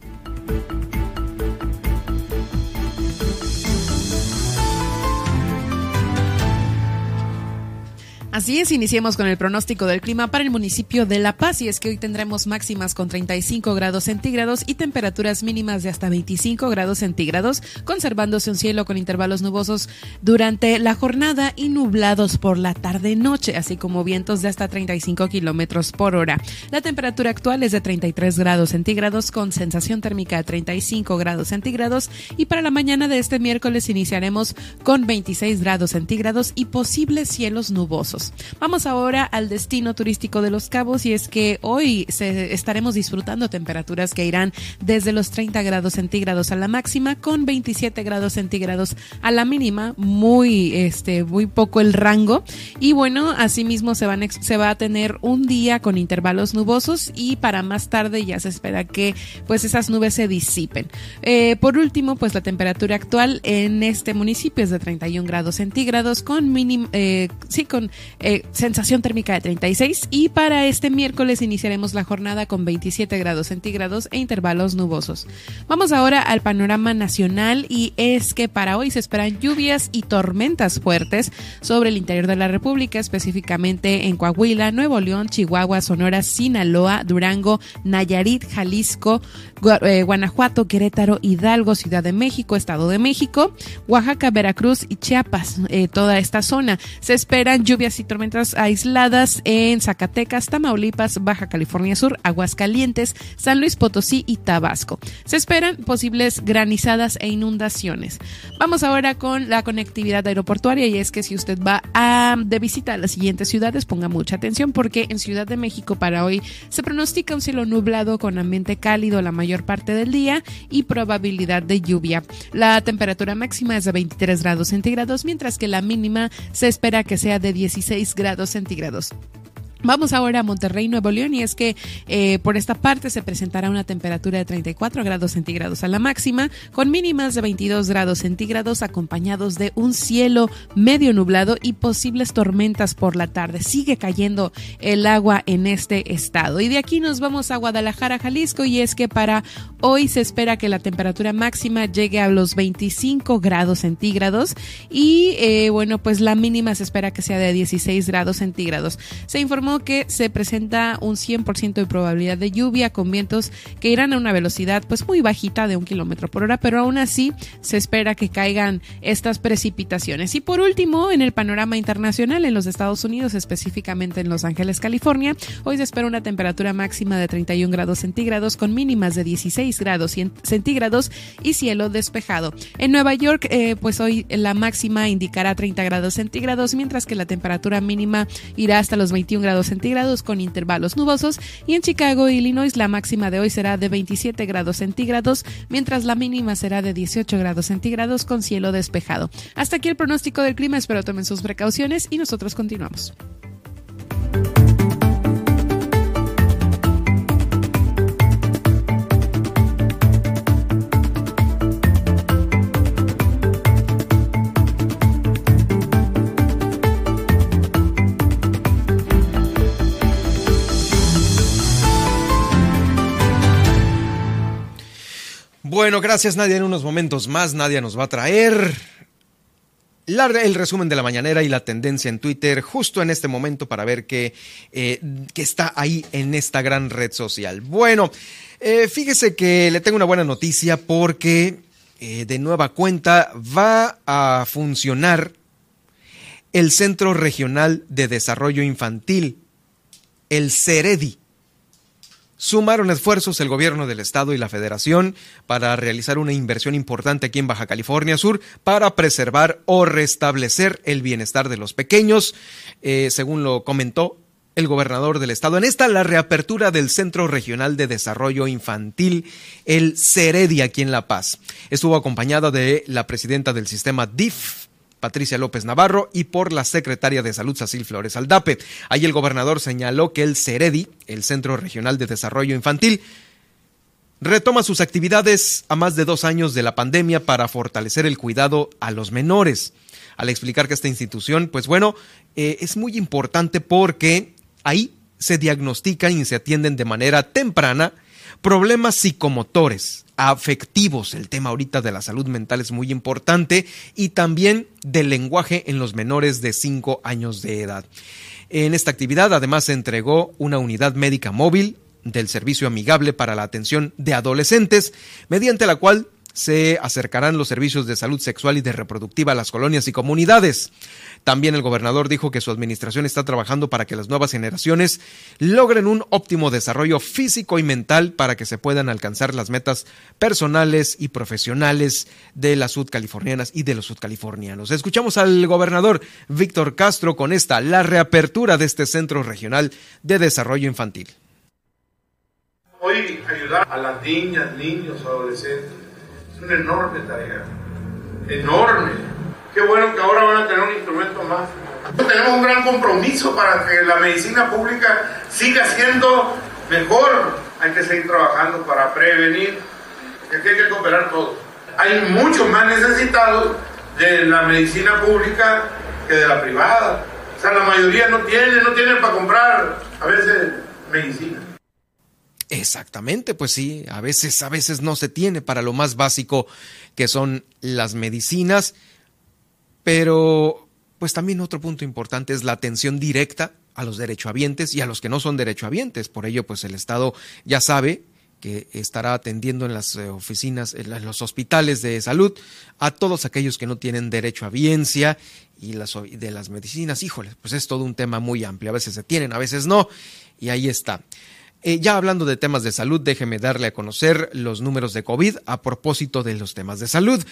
Speaker 2: Así es, iniciemos con el pronóstico del clima para el municipio de La Paz y es que hoy tendremos máximas con 35 grados centígrados y temperaturas mínimas de hasta 25 grados centígrados, conservándose un cielo con intervalos nubosos durante la jornada y nublados por la tarde-noche, así como vientos de hasta 35 kilómetros por hora. La temperatura actual es de 33 grados centígrados con sensación térmica de 35 grados centígrados y para la mañana de este miércoles iniciaremos con 26 grados centígrados y posibles cielos nubosos. Vamos ahora al destino turístico de Los Cabos y es que hoy estaremos disfrutando temperaturas que irán desde los 30 grados centígrados a la máxima con 27 grados centígrados a la mínima, muy este muy poco el rango y bueno, asimismo se van se va a tener un día con intervalos nubosos y para más tarde ya se espera que pues esas nubes se disipen. Eh, por último, pues la temperatura actual en este municipio es de 31 grados centígrados con mínimo eh, sí con eh, sensación térmica de 36 y para este miércoles iniciaremos la jornada con 27 grados centígrados e intervalos nubosos. Vamos ahora al panorama nacional y es que para hoy se esperan lluvias y tormentas fuertes sobre el interior de la República, específicamente en Coahuila, Nuevo León, Chihuahua, Sonora, Sinaloa, Durango, Nayarit, Jalisco, eh, Guanajuato, Querétaro, Hidalgo, Ciudad de México, Estado de México, Oaxaca, Veracruz y Chiapas, eh, toda esta zona. Se esperan lluvias y tormentas aisladas en Zacatecas, Tamaulipas, Baja California Sur, Aguascalientes, San Luis Potosí y Tabasco. Se esperan posibles granizadas e inundaciones. Vamos ahora con la conectividad aeroportuaria y es que si usted va a, de visita a las siguientes ciudades, ponga mucha atención porque en Ciudad de México para hoy se pronostica un cielo nublado con ambiente cálido la mayor parte del día y probabilidad de lluvia. La temperatura máxima es de 23 grados centígrados, mientras que la mínima se espera que sea de 16 grados centígrados. Vamos ahora a Monterrey, Nuevo León, y es que eh, por esta parte se presentará una temperatura de 34 grados centígrados a la máxima, con mínimas de 22 grados centígrados, acompañados de un cielo medio nublado y posibles tormentas por la tarde. Sigue cayendo el agua en este estado. Y de aquí nos vamos a Guadalajara, Jalisco, y es que para hoy se espera que la temperatura máxima llegue a los 25 grados centígrados, y eh, bueno, pues la mínima se espera que sea de 16 grados centígrados. Se informó que se presenta un 100% de probabilidad de lluvia con vientos que irán a una velocidad pues muy bajita de un kilómetro por hora, pero aún así se espera que caigan estas precipitaciones. Y por último, en el panorama internacional en los Estados Unidos, específicamente en Los Ángeles, California, hoy se espera una temperatura máxima de 31 grados centígrados con mínimas de 16 grados centígrados y cielo despejado. En Nueva York, eh, pues hoy la máxima indicará 30 grados centígrados, mientras que la temperatura mínima irá hasta los 21 grados centígrados con intervalos nubosos y en Chicago, Illinois, la máxima de hoy será de 27 grados centígrados, mientras la mínima será de 18 grados centígrados con cielo despejado. Hasta aquí el pronóstico del clima, espero tomen sus precauciones y nosotros continuamos.
Speaker 1: Bueno, gracias Nadia. En unos momentos más Nadia nos va a traer el resumen de la mañanera y la tendencia en Twitter justo en este momento para ver qué, eh, está ahí en esta gran red social. Bueno, eh, fíjese que le tengo una buena noticia porque eh, de nueva cuenta va a funcionar el Centro Regional de Desarrollo Infantil, el CEREDI sumaron esfuerzos el gobierno del estado y la federación para realizar una inversión importante aquí en Baja California Sur para preservar o restablecer el bienestar de los pequeños, eh, según lo comentó el gobernador del estado. En esta, la reapertura del Centro Regional de Desarrollo Infantil, el CEREDI, aquí en La Paz. Estuvo acompañada de la presidenta del sistema DIF, Patricia López Navarro, y por la secretaria de Salud, Cecil Flores Aldape. Ahí el gobernador señaló que el CEREDI, el Centro Regional de Desarrollo Infantil, retoma sus actividades a más de dos años de la pandemia para fortalecer el cuidado a los menores. Al explicar que esta institución, pues bueno, eh, es muy importante porque ahí se diagnostican y se atienden de manera temprana problemas psicomotores, afectivos, el tema ahorita de la salud mental es muy importante, y también del lenguaje en los menores de 5 años de edad. En esta actividad además se entregó una unidad médica móvil del Servicio Amigable para la Atención de Adolescentes, mediante la cual se acercarán los servicios de salud sexual y de reproductiva a las colonias y comunidades. También el gobernador dijo que su administración está trabajando para que las nuevas generaciones logren un óptimo desarrollo físico y mental para que se puedan alcanzar las metas personales y profesionales de las sudcalifornianas y de los sudcalifornianos. Escuchamos al gobernador Víctor Castro con esta, la reapertura de este Centro Regional de Desarrollo Infantil.
Speaker 7: Hoy ayudar a las niñas, niños, adolescentes es una enorme tarea, enorme. Qué bueno que ahora van a tener un instrumento más. Tenemos un gran compromiso para que la medicina pública siga siendo mejor. Hay que seguir trabajando para prevenir, que hay que cooperar todos. Hay muchos más necesitados de la medicina pública que de la privada. O sea, la mayoría no tiene, no tiene para comprar a veces medicina.
Speaker 1: Exactamente, pues sí, a veces, a veces no se tiene para lo más básico que son las medicinas, pero pues también otro punto importante es la atención directa a los derechohabientes y a los que no son derechohabientes. Por ello, pues el Estado ya sabe que estará atendiendo en las eh, oficinas, en los hospitales de salud a todos aquellos que no tienen derecho a biencia y las, de las medicinas. Híjole, pues es todo un tema muy amplio. A veces se tienen, a veces no. Y ahí está. Eh, ya hablando de temas de salud, déjeme darle a conocer los números de COVID a propósito de los temas de salud.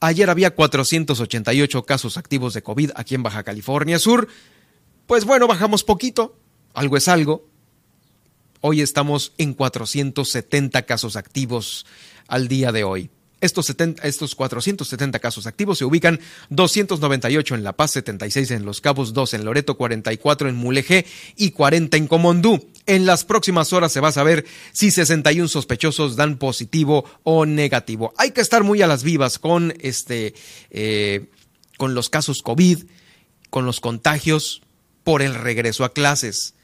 Speaker 1: Ayer había 488 casos activos de COVID aquí en Baja California Sur. Pues bueno, bajamos poquito, algo es algo. Hoy estamos en 470 casos activos al día de hoy. Estos, 70, estos 470 casos activos se ubican 298 en La Paz, 76 en Los Cabos, 2 en Loreto, 44 en Mulegé y 40 en Comondú. En las próximas horas se va a saber si 61 sospechosos dan positivo o negativo. Hay que estar muy a las vivas con este, eh, con los casos COVID, con los contagios por el regreso a clases.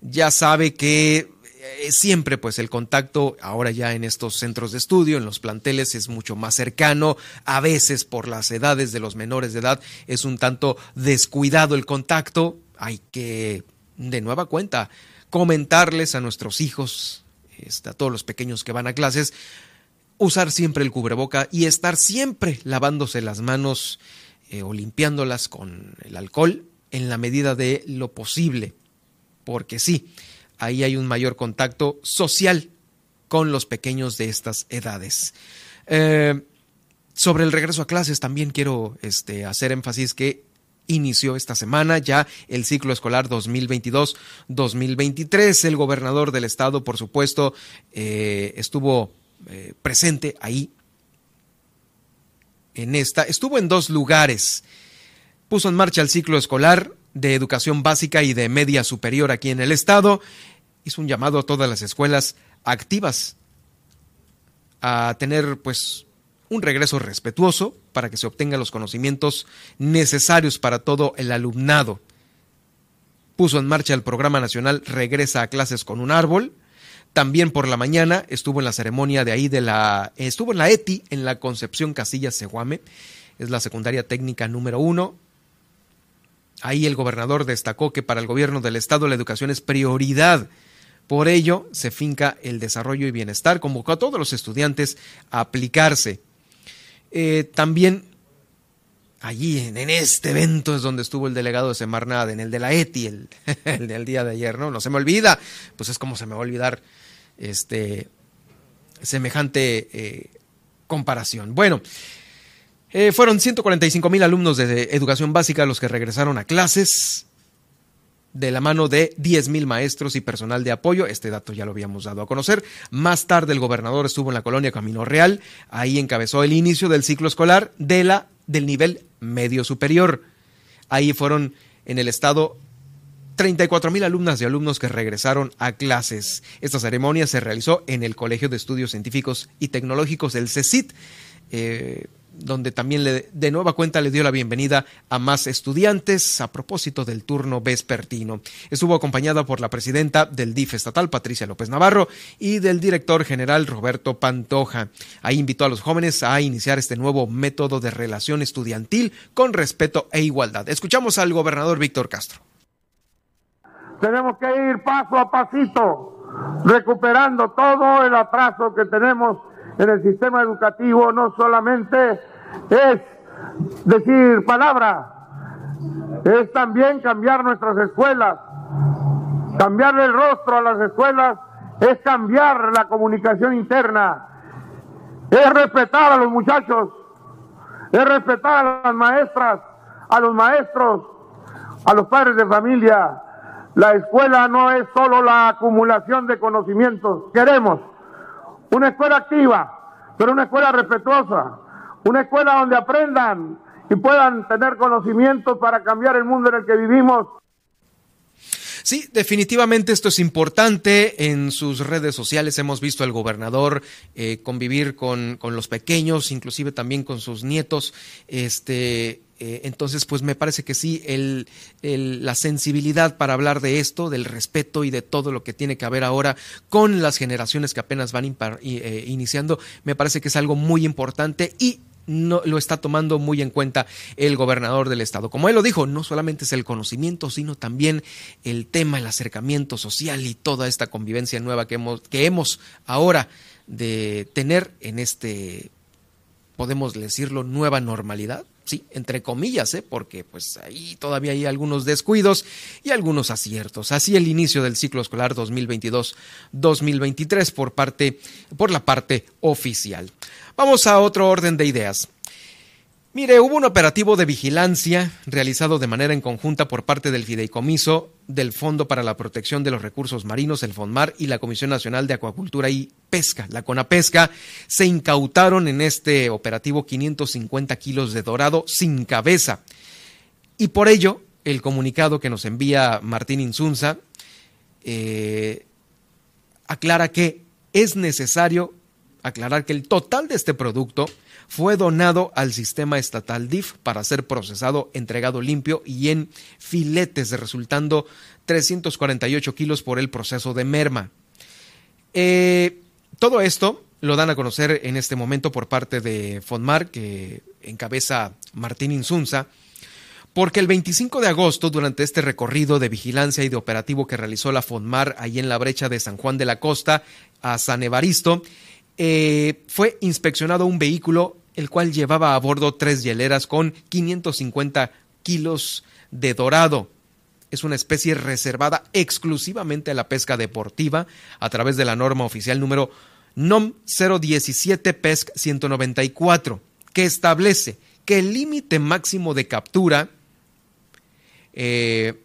Speaker 1: Ya sabe que eh, siempre pues el contacto ahora ya en estos centros de estudio, en los planteles es mucho más cercano, a veces por las edades de los menores de edad es un tanto descuidado el contacto, hay que de nueva cuenta comentarles a nuestros hijos, este, a todos los pequeños que van a clases, usar siempre el cubreboca y estar siempre lavándose las manos eh, o limpiándolas con el alcohol en la medida de lo posible, porque sí, ahí hay un mayor contacto social con los pequeños de estas edades. Eh, sobre el regreso a clases también quiero este, hacer énfasis que inició esta semana ya el ciclo escolar 2022-2023. El gobernador del estado, por supuesto, eh, estuvo eh, presente ahí en esta. Estuvo en dos lugares. Puso en marcha el ciclo escolar de educación básica y de media superior aquí en el estado hizo un llamado a todas las escuelas activas a tener pues un regreso respetuoso para que se obtengan los conocimientos necesarios para todo el alumnado. Puso en marcha el programa nacional Regresa a clases con un árbol. También por la mañana estuvo en la ceremonia de ahí de la estuvo en la ETI en la Concepción Casillas Seguame, es la secundaria técnica número uno. Ahí el gobernador destacó que para el gobierno del estado la educación es prioridad por ello, se finca el desarrollo y bienestar, convocó a todos los estudiantes a aplicarse. Eh, también allí en, este evento es donde estuvo el delegado de Semarnat, en el de la ETI, el, del día de ayer, ¿no? No se me olvida, pues es como se me va a olvidar este semejante eh, comparación. Bueno, eh, fueron 145 mil alumnos de educación básica los que regresaron a clases de la mano de 10.000 maestros y personal de apoyo. Este dato ya lo habíamos dado a conocer. Más tarde el gobernador estuvo en la colonia Camino Real. Ahí encabezó el inicio del ciclo escolar de la, del nivel medio superior. Ahí fueron en el estado 34 mil alumnas y alumnos que regresaron a clases. Esta ceremonia se realizó en el Colegio de Estudios Científicos y Tecnológicos del CECIT. Eh, donde también le, de nueva cuenta le dio la bienvenida a más estudiantes a propósito del turno vespertino. Estuvo acompañada por la presidenta del DIF estatal, Patricia López Navarro, y del director general Roberto Pantoja. Ahí invitó a los jóvenes a iniciar este nuevo método de relación estudiantil con respeto e igualdad. Escuchamos al gobernador Víctor Castro.
Speaker 8: Tenemos que ir paso a pasito, recuperando todo el atraso que tenemos en el sistema educativo. No solamente es decir palabra, es también cambiar nuestras escuelas, cambiarle el rostro a las escuelas, es cambiar la comunicación interna, es respetar a los muchachos, es respetar a las maestras, a los maestros, a los padres de familia, la escuela no es solo la acumulación de conocimientos. Queremos una escuela activa, pero una escuela respetuosa, una escuela donde aprendan y puedan tener conocimientos para cambiar el mundo en el que vivimos.
Speaker 1: Sí, definitivamente esto es importante. En sus redes sociales hemos visto al gobernador eh, convivir con, con, los pequeños, inclusive también con sus nietos. Este, eh, entonces, pues me parece que sí, el, la sensibilidad para hablar de esto, del respeto y de todo lo que tiene que haber ahora con las generaciones que apenas van eh, iniciando, me parece que es algo muy importante y no lo está tomando muy en cuenta el gobernador del estado. Como él lo dijo, no solamente es el conocimiento, sino también el tema, el acercamiento social y toda esta convivencia nueva que hemos, que hemos ahora de tener en este, podemos decirlo, nueva normalidad. Sí, entre comillas, ¿eh? porque pues ahí todavía hay algunos descuidos y algunos aciertos. Así el inicio del ciclo escolar 2022-2023 por parte por la parte oficial. Vamos a otro orden de ideas. Mire, hubo un operativo de vigilancia realizado de manera en conjunta por parte del Fideicomiso del Fondo para la Protección de los Recursos Marinos, el FONMAR, y la Comisión Nacional de Acuacultura y Pesca, la CONAPESCA. Se incautaron en este operativo 550 kilos de dorado sin cabeza. Y por ello, el comunicado que nos envía Martín Insunza eh, aclara que es necesario aclarar que el total de este producto fue donado al sistema estatal DIF para ser procesado, entregado limpio y en filetes, resultando 348 kilos por el proceso de merma. Eh, todo esto lo dan a conocer en este momento por parte de Fonmar, que encabeza Martín Insunza, porque el 25 de agosto, durante este recorrido de vigilancia y de operativo que realizó la Fonmar ahí en la brecha de San Juan de la Costa a San Evaristo, eh, fue inspeccionado un vehículo el cual llevaba a bordo tres hieleras con 550 kilos de dorado. Es una especie reservada exclusivamente a la pesca deportiva a través de la norma oficial número NOM 017 PESC 194, que establece que el límite máximo de captura eh,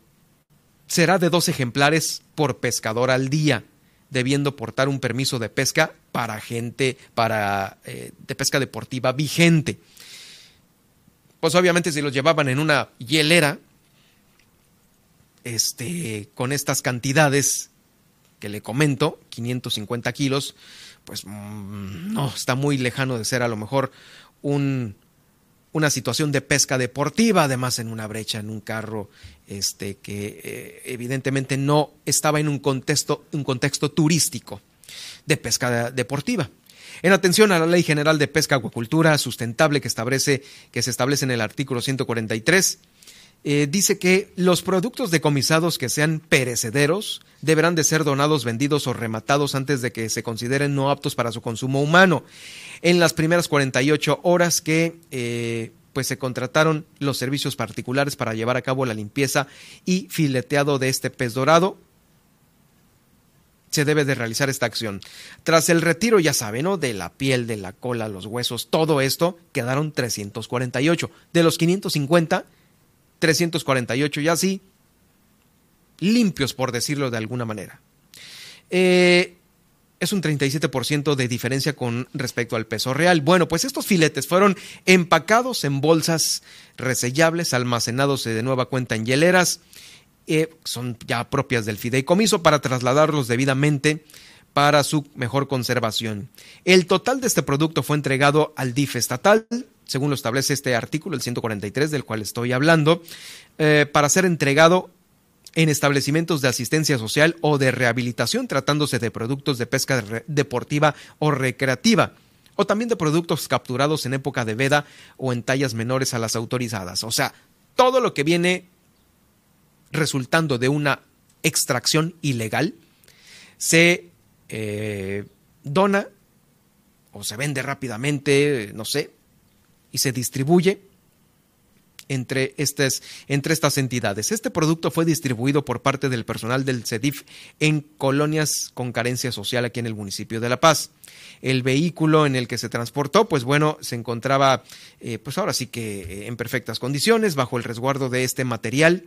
Speaker 1: será de dos ejemplares por pescador al día debiendo portar un permiso de pesca para gente, para eh, de pesca deportiva vigente. Pues obviamente si los llevaban en una hielera, este, con estas cantidades que le comento, 550 kilos, pues mm, no, está muy lejano de ser a lo mejor un, una situación de pesca deportiva, además en una brecha, en un carro, este, que eh, evidentemente no estaba en un contexto, un contexto turístico de pesca deportiva. En atención a la Ley General de Pesca Acuacultura Sustentable que, establece, que se establece en el artículo 143, eh, dice que los productos decomisados que sean perecederos deberán de ser donados, vendidos o rematados antes de que se consideren no aptos para su consumo humano. En las primeras 48 horas que eh, pues se contrataron los servicios particulares para llevar a cabo la limpieza y fileteado de este pez dorado, se debe de realizar esta acción. Tras el retiro, ya saben, ¿no? De la piel, de la cola, los huesos, todo esto, quedaron 348. De los 550, 348 ya así, limpios por decirlo de alguna manera. Eh, es un 37% de diferencia con respecto al peso real. Bueno, pues estos filetes fueron empacados en bolsas resellables, almacenados de nueva cuenta en hieleras, eh, son ya propias del fideicomiso para trasladarlos debidamente para su mejor conservación. El total de este producto fue entregado al DIF estatal según lo establece este artículo, el 143 del cual estoy hablando, eh, para ser entregado en establecimientos de asistencia social o de rehabilitación, tratándose de productos de pesca deportiva o recreativa, o también de productos capturados en época de veda o en tallas menores a las autorizadas. O sea, todo lo que viene resultando de una extracción ilegal se eh, dona o se vende rápidamente, no sé, y se distribuye entre, estas, entre estas entidades. Este producto fue distribuido por parte del personal del CEDIF en colonias con carencia social aquí en el municipio de La Paz. El vehículo en el que se transportó, pues bueno, se encontraba, eh, pues ahora sí que eh, en perfectas condiciones, bajo el resguardo de este material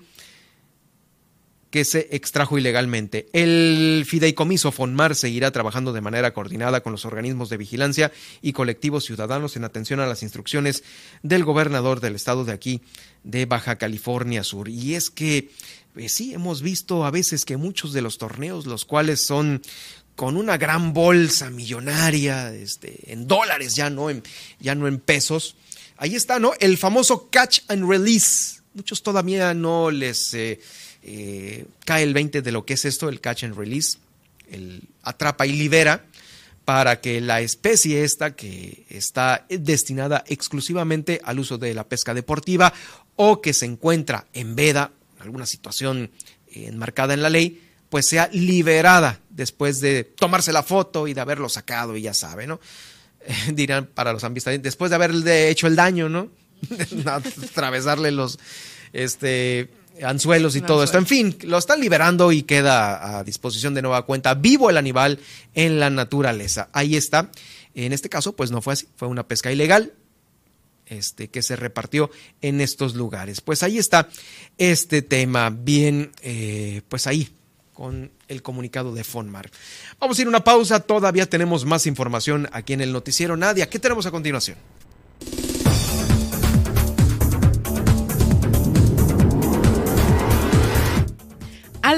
Speaker 1: que se extrajo ilegalmente. El fideicomiso FONMAR seguirá trabajando de manera coordinada con los organismos de vigilancia y colectivos ciudadanos en atención a las instrucciones del gobernador del estado de aquí, de Baja California Sur. Y es que, pues sí, hemos visto a veces que muchos de los torneos, los cuales son con una gran bolsa millonaria, este, en dólares ya no en, ya no en pesos. Ahí está, ¿no? El famoso catch and release. Muchos todavía no les eh, eh, cae el 20 de lo que es esto, el catch and release, el atrapa y libera, para que la especie esta que está destinada exclusivamente al uso de la pesca deportiva o que se encuentra en veda, alguna situación enmarcada en la ley, pues sea liberada después de tomarse la foto y de haberlo sacado y ya sabe, ¿no? dirán para los ambientalistas, después de haberle hecho el daño, ¿no? Atravesarle los, este, anzuelos y todo esto. En fin, lo están liberando y queda a disposición de nueva cuenta vivo el animal en la naturaleza. Ahí está. En este caso, pues no fue así, fue una pesca ilegal. Este, que se repartió en estos lugares. Pues ahí está este tema, bien, eh, pues ahí, con el comunicado de Fonmar. Vamos a ir a una pausa, todavía tenemos más información aquí en el noticiero. Nadia, ¿qué tenemos a continuación?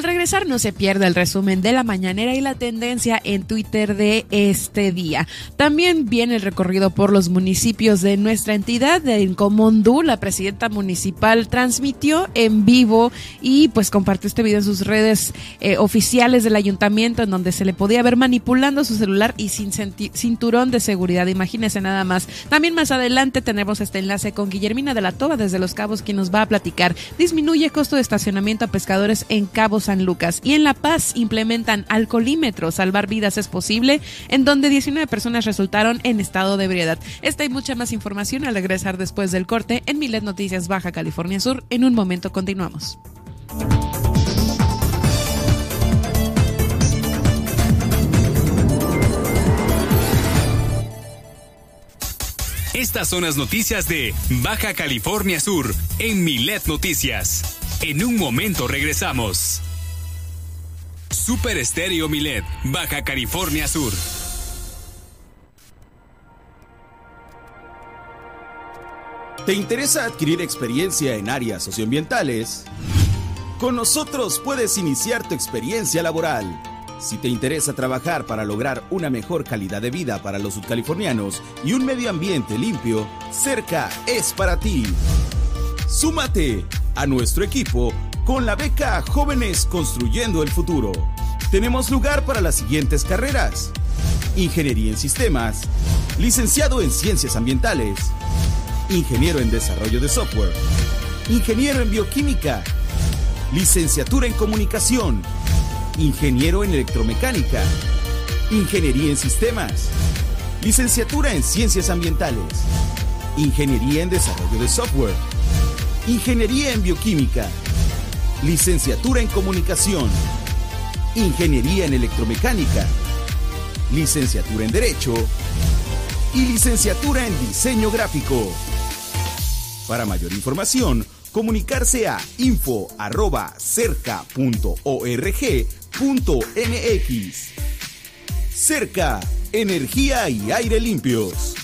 Speaker 2: Regresar no se pierda el resumen de la mañanera y la tendencia en Twitter de este día. También viene el recorrido por los municipios de nuestra entidad. En Comondú, la presidenta municipal transmitió en vivo y pues compartió este video en sus redes eh, oficiales del ayuntamiento en donde se le podía ver manipulando su celular y sin cinturón de seguridad. Imagínese nada más. También más adelante tenemos este enlace con Guillermina de la Toba desde Los Cabos quien nos va a platicar. Disminuye costo de estacionamiento a pescadores en Cabo San Lucas. Y en La Paz implementan alcoholímetro, salvar vidas es posible, en donde 19 personas resultaron en estado de ebriedad. Esta y mucha más información al regresar después del corte en Milet Noticias Baja California Sur. En un momento continuamos.
Speaker 4: Estas son las noticias de Baja California Sur en Milet Noticias. En un momento regresamos. Super Estéreo Milet, Baja California Sur.
Speaker 9: ¿Te interesa adquirir experiencia en áreas socioambientales? Con nosotros puedes iniciar tu experiencia laboral. Si te interesa trabajar para lograr una mejor calidad de vida para los sudcalifornianos y un medio ambiente limpio, cerca es para ti. Súmate a nuestro equipo con la beca Jóvenes Construyendo el Futuro. Tenemos lugar para las siguientes carreras. Ingeniería en Sistemas, licenciado en Ciencias Ambientales, ingeniero en Desarrollo de Software, ingeniero en Bioquímica, licenciatura en Comunicación, ingeniero en Electromecánica, ingeniería en Sistemas, licenciatura en Ciencias Ambientales, ingeniería en Desarrollo de Software, Ingeniería en Bioquímica. Licenciatura en Comunicación. Ingeniería en Electromecánica. Licenciatura en Derecho. Y licenciatura en Diseño Gráfico. Para mayor información, comunicarse a info.cerca.org.mx. Cerca, energía y aire limpios.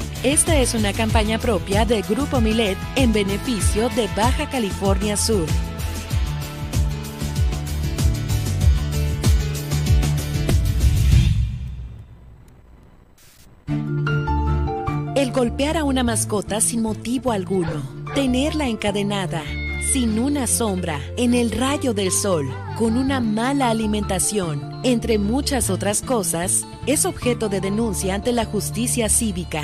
Speaker 5: Esta es una campaña propia de Grupo Milet en beneficio de Baja California Sur. El golpear a una mascota sin motivo alguno, tenerla encadenada, sin una sombra, en el rayo del sol, con una mala alimentación, entre muchas otras cosas, es objeto de denuncia ante la justicia cívica.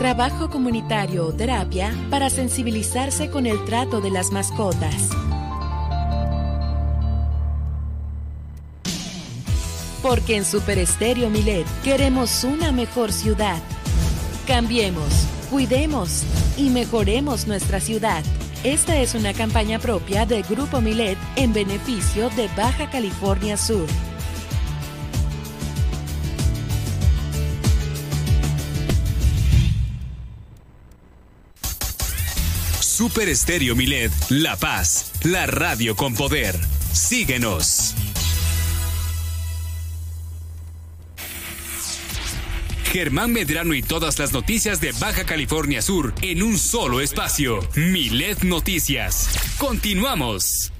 Speaker 5: trabajo comunitario o terapia para sensibilizarse con el trato de las mascotas. Porque en Super Estéreo Milet queremos una mejor ciudad. Cambiemos, cuidemos y mejoremos nuestra ciudad. Esta es una campaña propia de Grupo Milet en beneficio de Baja California Sur.
Speaker 4: Super Estéreo Milet, La Paz, la radio con poder. Síguenos. Germán Medrano y todas las noticias de Baja California Sur en un solo espacio. Milet Noticias. Continuamos.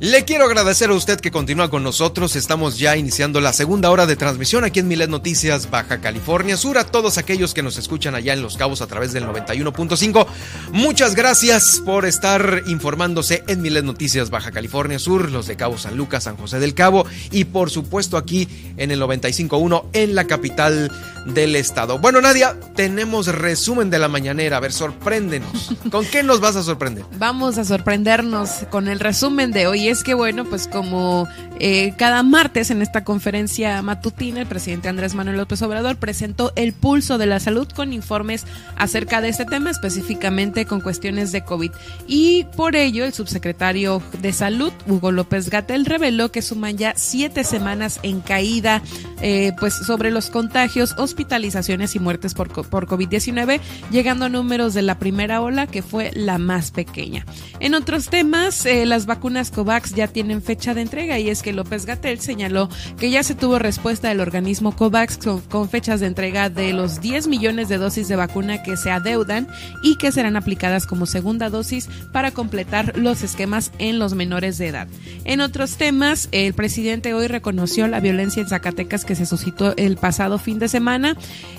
Speaker 1: Le quiero agradecer a usted que continúa con nosotros. Estamos ya iniciando la segunda hora de transmisión aquí en Milet Noticias Baja California Sur. A todos aquellos que nos escuchan allá en Los Cabos a través del 91.5, muchas gracias por estar informándose en Milet Noticias Baja California Sur, los de Cabo San Lucas, San José del Cabo y por supuesto aquí en el 95.1 en la capital del estado. Bueno, Nadia, tenemos resumen de la mañanera. A ver, sorpréndenos. ¿Con qué nos vas a sorprender?
Speaker 2: Vamos a sorprendernos con el resumen de hoy. Es que, bueno, pues como eh, cada martes en esta conferencia matutina, el presidente Andrés Manuel López Obrador presentó el pulso de la salud con informes acerca de este tema, específicamente con cuestiones de COVID. Y por ello, el subsecretario de Salud, Hugo López Gatel, reveló que suman ya siete semanas en caída, eh, pues sobre los contagios, hospitalizaciones y muertes por, por COVID-19, llegando a números de la primera ola, que fue la más pequeña. En otros temas, eh, las vacunas COVAX ya tienen fecha de entrega y es que López Gatel señaló que ya se tuvo respuesta del organismo COVAX con, fechas de entrega de los 10 millones de dosis de vacuna que se adeudan y que serán aplicadas como segunda dosis para completar los esquemas en los menores de edad. En otros temas, el presidente hoy reconoció la violencia en Zacatecas que se suscitó el pasado fin de semana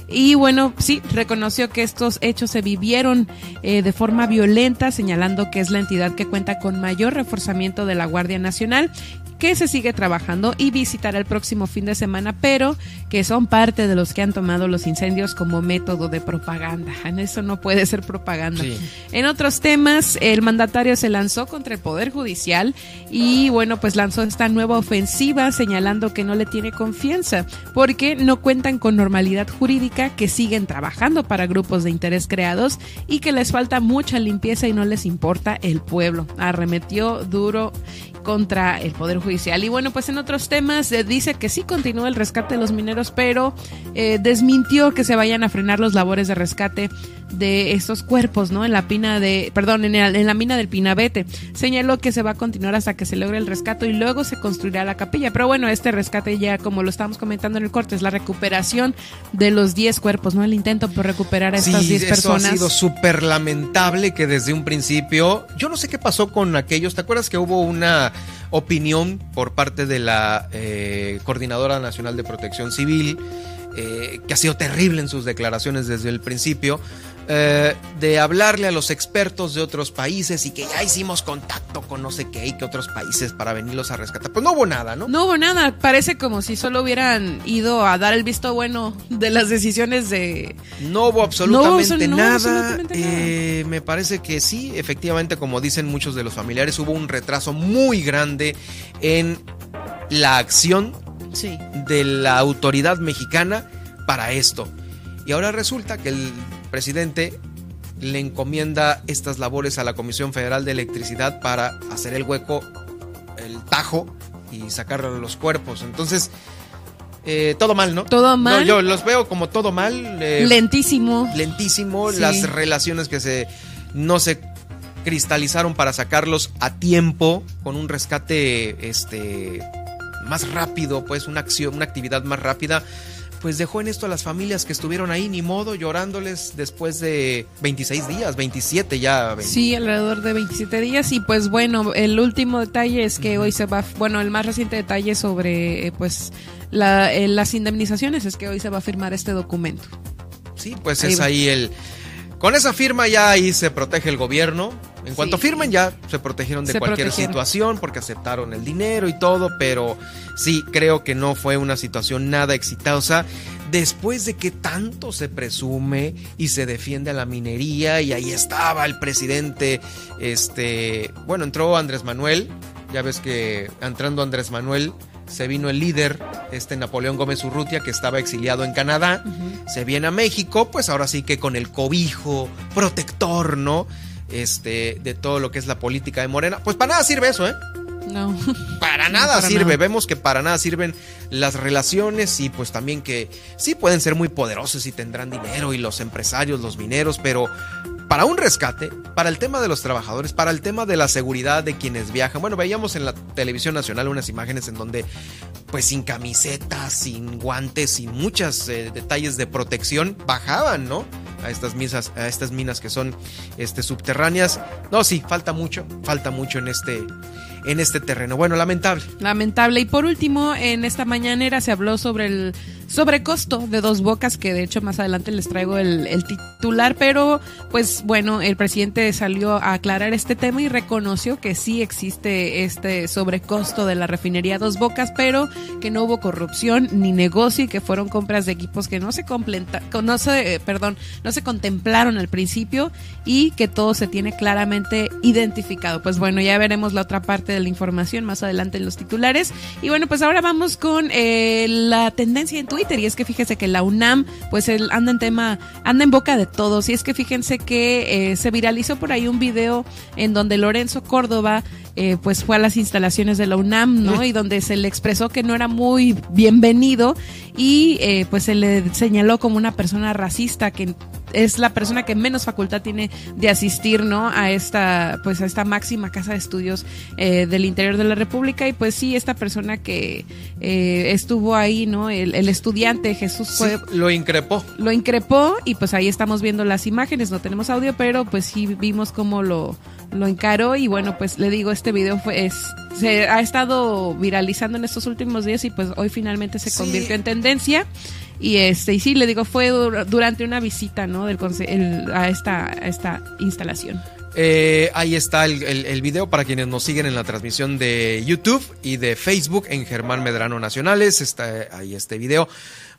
Speaker 2: y bueno, sí, reconoció que estos hechos se vivieron eh, de forma violenta, señalando que es la entidad que cuenta con mayor reforzamiento de la Guardia Nacional que se sigue trabajando y visitará el próximo fin de semana, pero que son parte de los que han tomado los incendios como método de propaganda. Eso no puede ser propaganda. En otros temas, el mandatario se lanzó contra el Poder Judicial y bueno, pues lanzó esta nueva ofensiva señalando que no le tiene confianza porque no cuentan con normalidad jurídica, que siguen trabajando para grupos de interés creados y que les falta mucha limpieza y no les importa el pueblo. Arremetió duro contra el Poder Judicial. Y bueno, pues en otros temas eh, dice que sí continúa el rescate de los mineros, pero eh, desmintió que se vayan a frenar los labores de rescate de estos cuerpos, ¿no? En la pina de, perdón, en, en, la mina del Pinabete. Señaló que se va a continuar hasta que se logre el rescate y luego se construirá la capilla. Pero bueno, este rescate ya, como lo estamos comentando en el corte, es la recuperación de los 10 cuerpos, ¿no? El intento por recuperar a estas 10 personas.
Speaker 1: ha sido súper lamentable que desde un principio, yo no sé qué pasó con aquellos, ¿te acuerdas que hubo una opinión por parte de la eh, Coordinadora Nacional de Protección Civil, eh, que ha sido terrible en sus declaraciones desde el principio, eh, de hablarle a los expertos de otros países y que ya hicimos contacto con no sé qué y que otros países para venirlos a rescatar. Pues no hubo nada, ¿no?
Speaker 2: No hubo nada. Parece como si solo hubieran ido a dar el visto bueno de las decisiones de...
Speaker 1: No hubo absolutamente nada. me parece que sí, efectivamente, como dicen muchos de los familiares, hubo un retraso muy grande en la acción de la autoridad mexicana para esto. Y ahora resulta que el presidente le encomienda estas labores a la Comisión Federal de Electricidad para hacer el hueco, el tajo y sacar los cuerpos. Entonces, eh, todo mal, ¿no?
Speaker 2: Todo mal.
Speaker 1: yo los veo como todo mal.
Speaker 2: Eh, lentísimo.
Speaker 1: Lentísimo. Las relaciones que se no se cristalizaron para sacarlos a tiempo con un rescate este más rápido, pues una acción, una actividad más rápida pues dejó en esto a las familias que estuvieron ahí, ni modo, llorándoles después de 26 días, 27 ya.
Speaker 2: Sí, alrededor de 27 días. Y pues bueno, el último detalle es que hoy se va, bueno, el más reciente detalle sobre eh, pues la, eh, las indemnizaciones es que hoy se va a firmar este documento.
Speaker 1: Sí, pues es ahí el... Con esa firma ya ahí se protege el gobierno. En cuanto firmen ya se protegieron de cualquier situación porque aceptaron el dinero y todo, pero sí, creo que no fue una situación nada exitosa. Después de que tanto se presume y se defiende a la minería y ahí estaba el presidente, este, bueno, entró Andrés Manuel, ya ves que entrando Andrés Manuel se vino el líder, este Napoleón Gómez Urrutia, que estaba exiliado en Canadá, se viene a México, pues ahora sí que con el cobijo protector, ¿no? Este, de todo lo que es la política de Morena. Pues para nada sirve eso, ¿eh?
Speaker 2: No.
Speaker 1: Para nada sirve. Vemos que para nada sirven las relaciones y pues también que sí pueden ser muy poderosos y tendrán dinero y los empresarios, los mineros, pero para un rescate, para el tema de los trabajadores, para el tema de la seguridad de quienes viajan. Bueno, veíamos en la televisión nacional unas imágenes en donde, pues sin camisetas, sin guantes, sin muchos eh, detalles de protección, bajaban, ¿no? A estas misas, a estas minas que son este, subterráneas. No, sí, falta mucho, falta mucho en este, en este terreno. Bueno, lamentable.
Speaker 2: Lamentable. Y por último, en esta mañanera se habló sobre el sobrecosto de dos bocas, que de hecho más adelante les traigo el, titular, pero pues bueno, el presidente salió a aclarar este tema y reconoció que sí existe este sobrecosto de la refinería Dos Bocas, pero que no hubo corrupción ni negocio y que fueron compras de equipos que no se completa, no se, eh, perdón, no se contemplaron al principio y que todo se tiene claramente identificado. Pues bueno, ya veremos la otra parte de la información más adelante en los titulares. Y bueno, pues ahora vamos con eh, la tendencia en y es que fíjese que la UNAM pues él anda en tema, anda en boca de todos y es que fíjense que eh, se viralizó por ahí un video en donde Lorenzo Córdoba eh, pues fue a las instalaciones de la UNAM, ¿no? Y donde se le expresó que no era muy bienvenido y eh, pues se le señaló como una persona racista que es la persona que menos facultad tiene de asistir, ¿no? A esta, pues a esta máxima casa de estudios eh, del interior de la República y pues sí, esta persona que estuvo ahí, ¿no? El, estudiante Jesús fue,
Speaker 1: lo increpó.
Speaker 2: Lo increpó y pues ahí estamos viendo las imágenes, no tenemos audio, pero pues sí vimos cómo lo lo encaró y bueno, pues le digo, este video fue, es, se ha estado viralizando en estos últimos días y pues hoy finalmente se convirtió en tendencia. Y este y sí, le digo, fue durante una visita, ¿no? Del a esta a esta instalación.
Speaker 1: Eh, ahí está el, el, video para quienes nos siguen en la transmisión de YouTube y de Facebook en Germán Medrano Nacionales. Está ahí este video.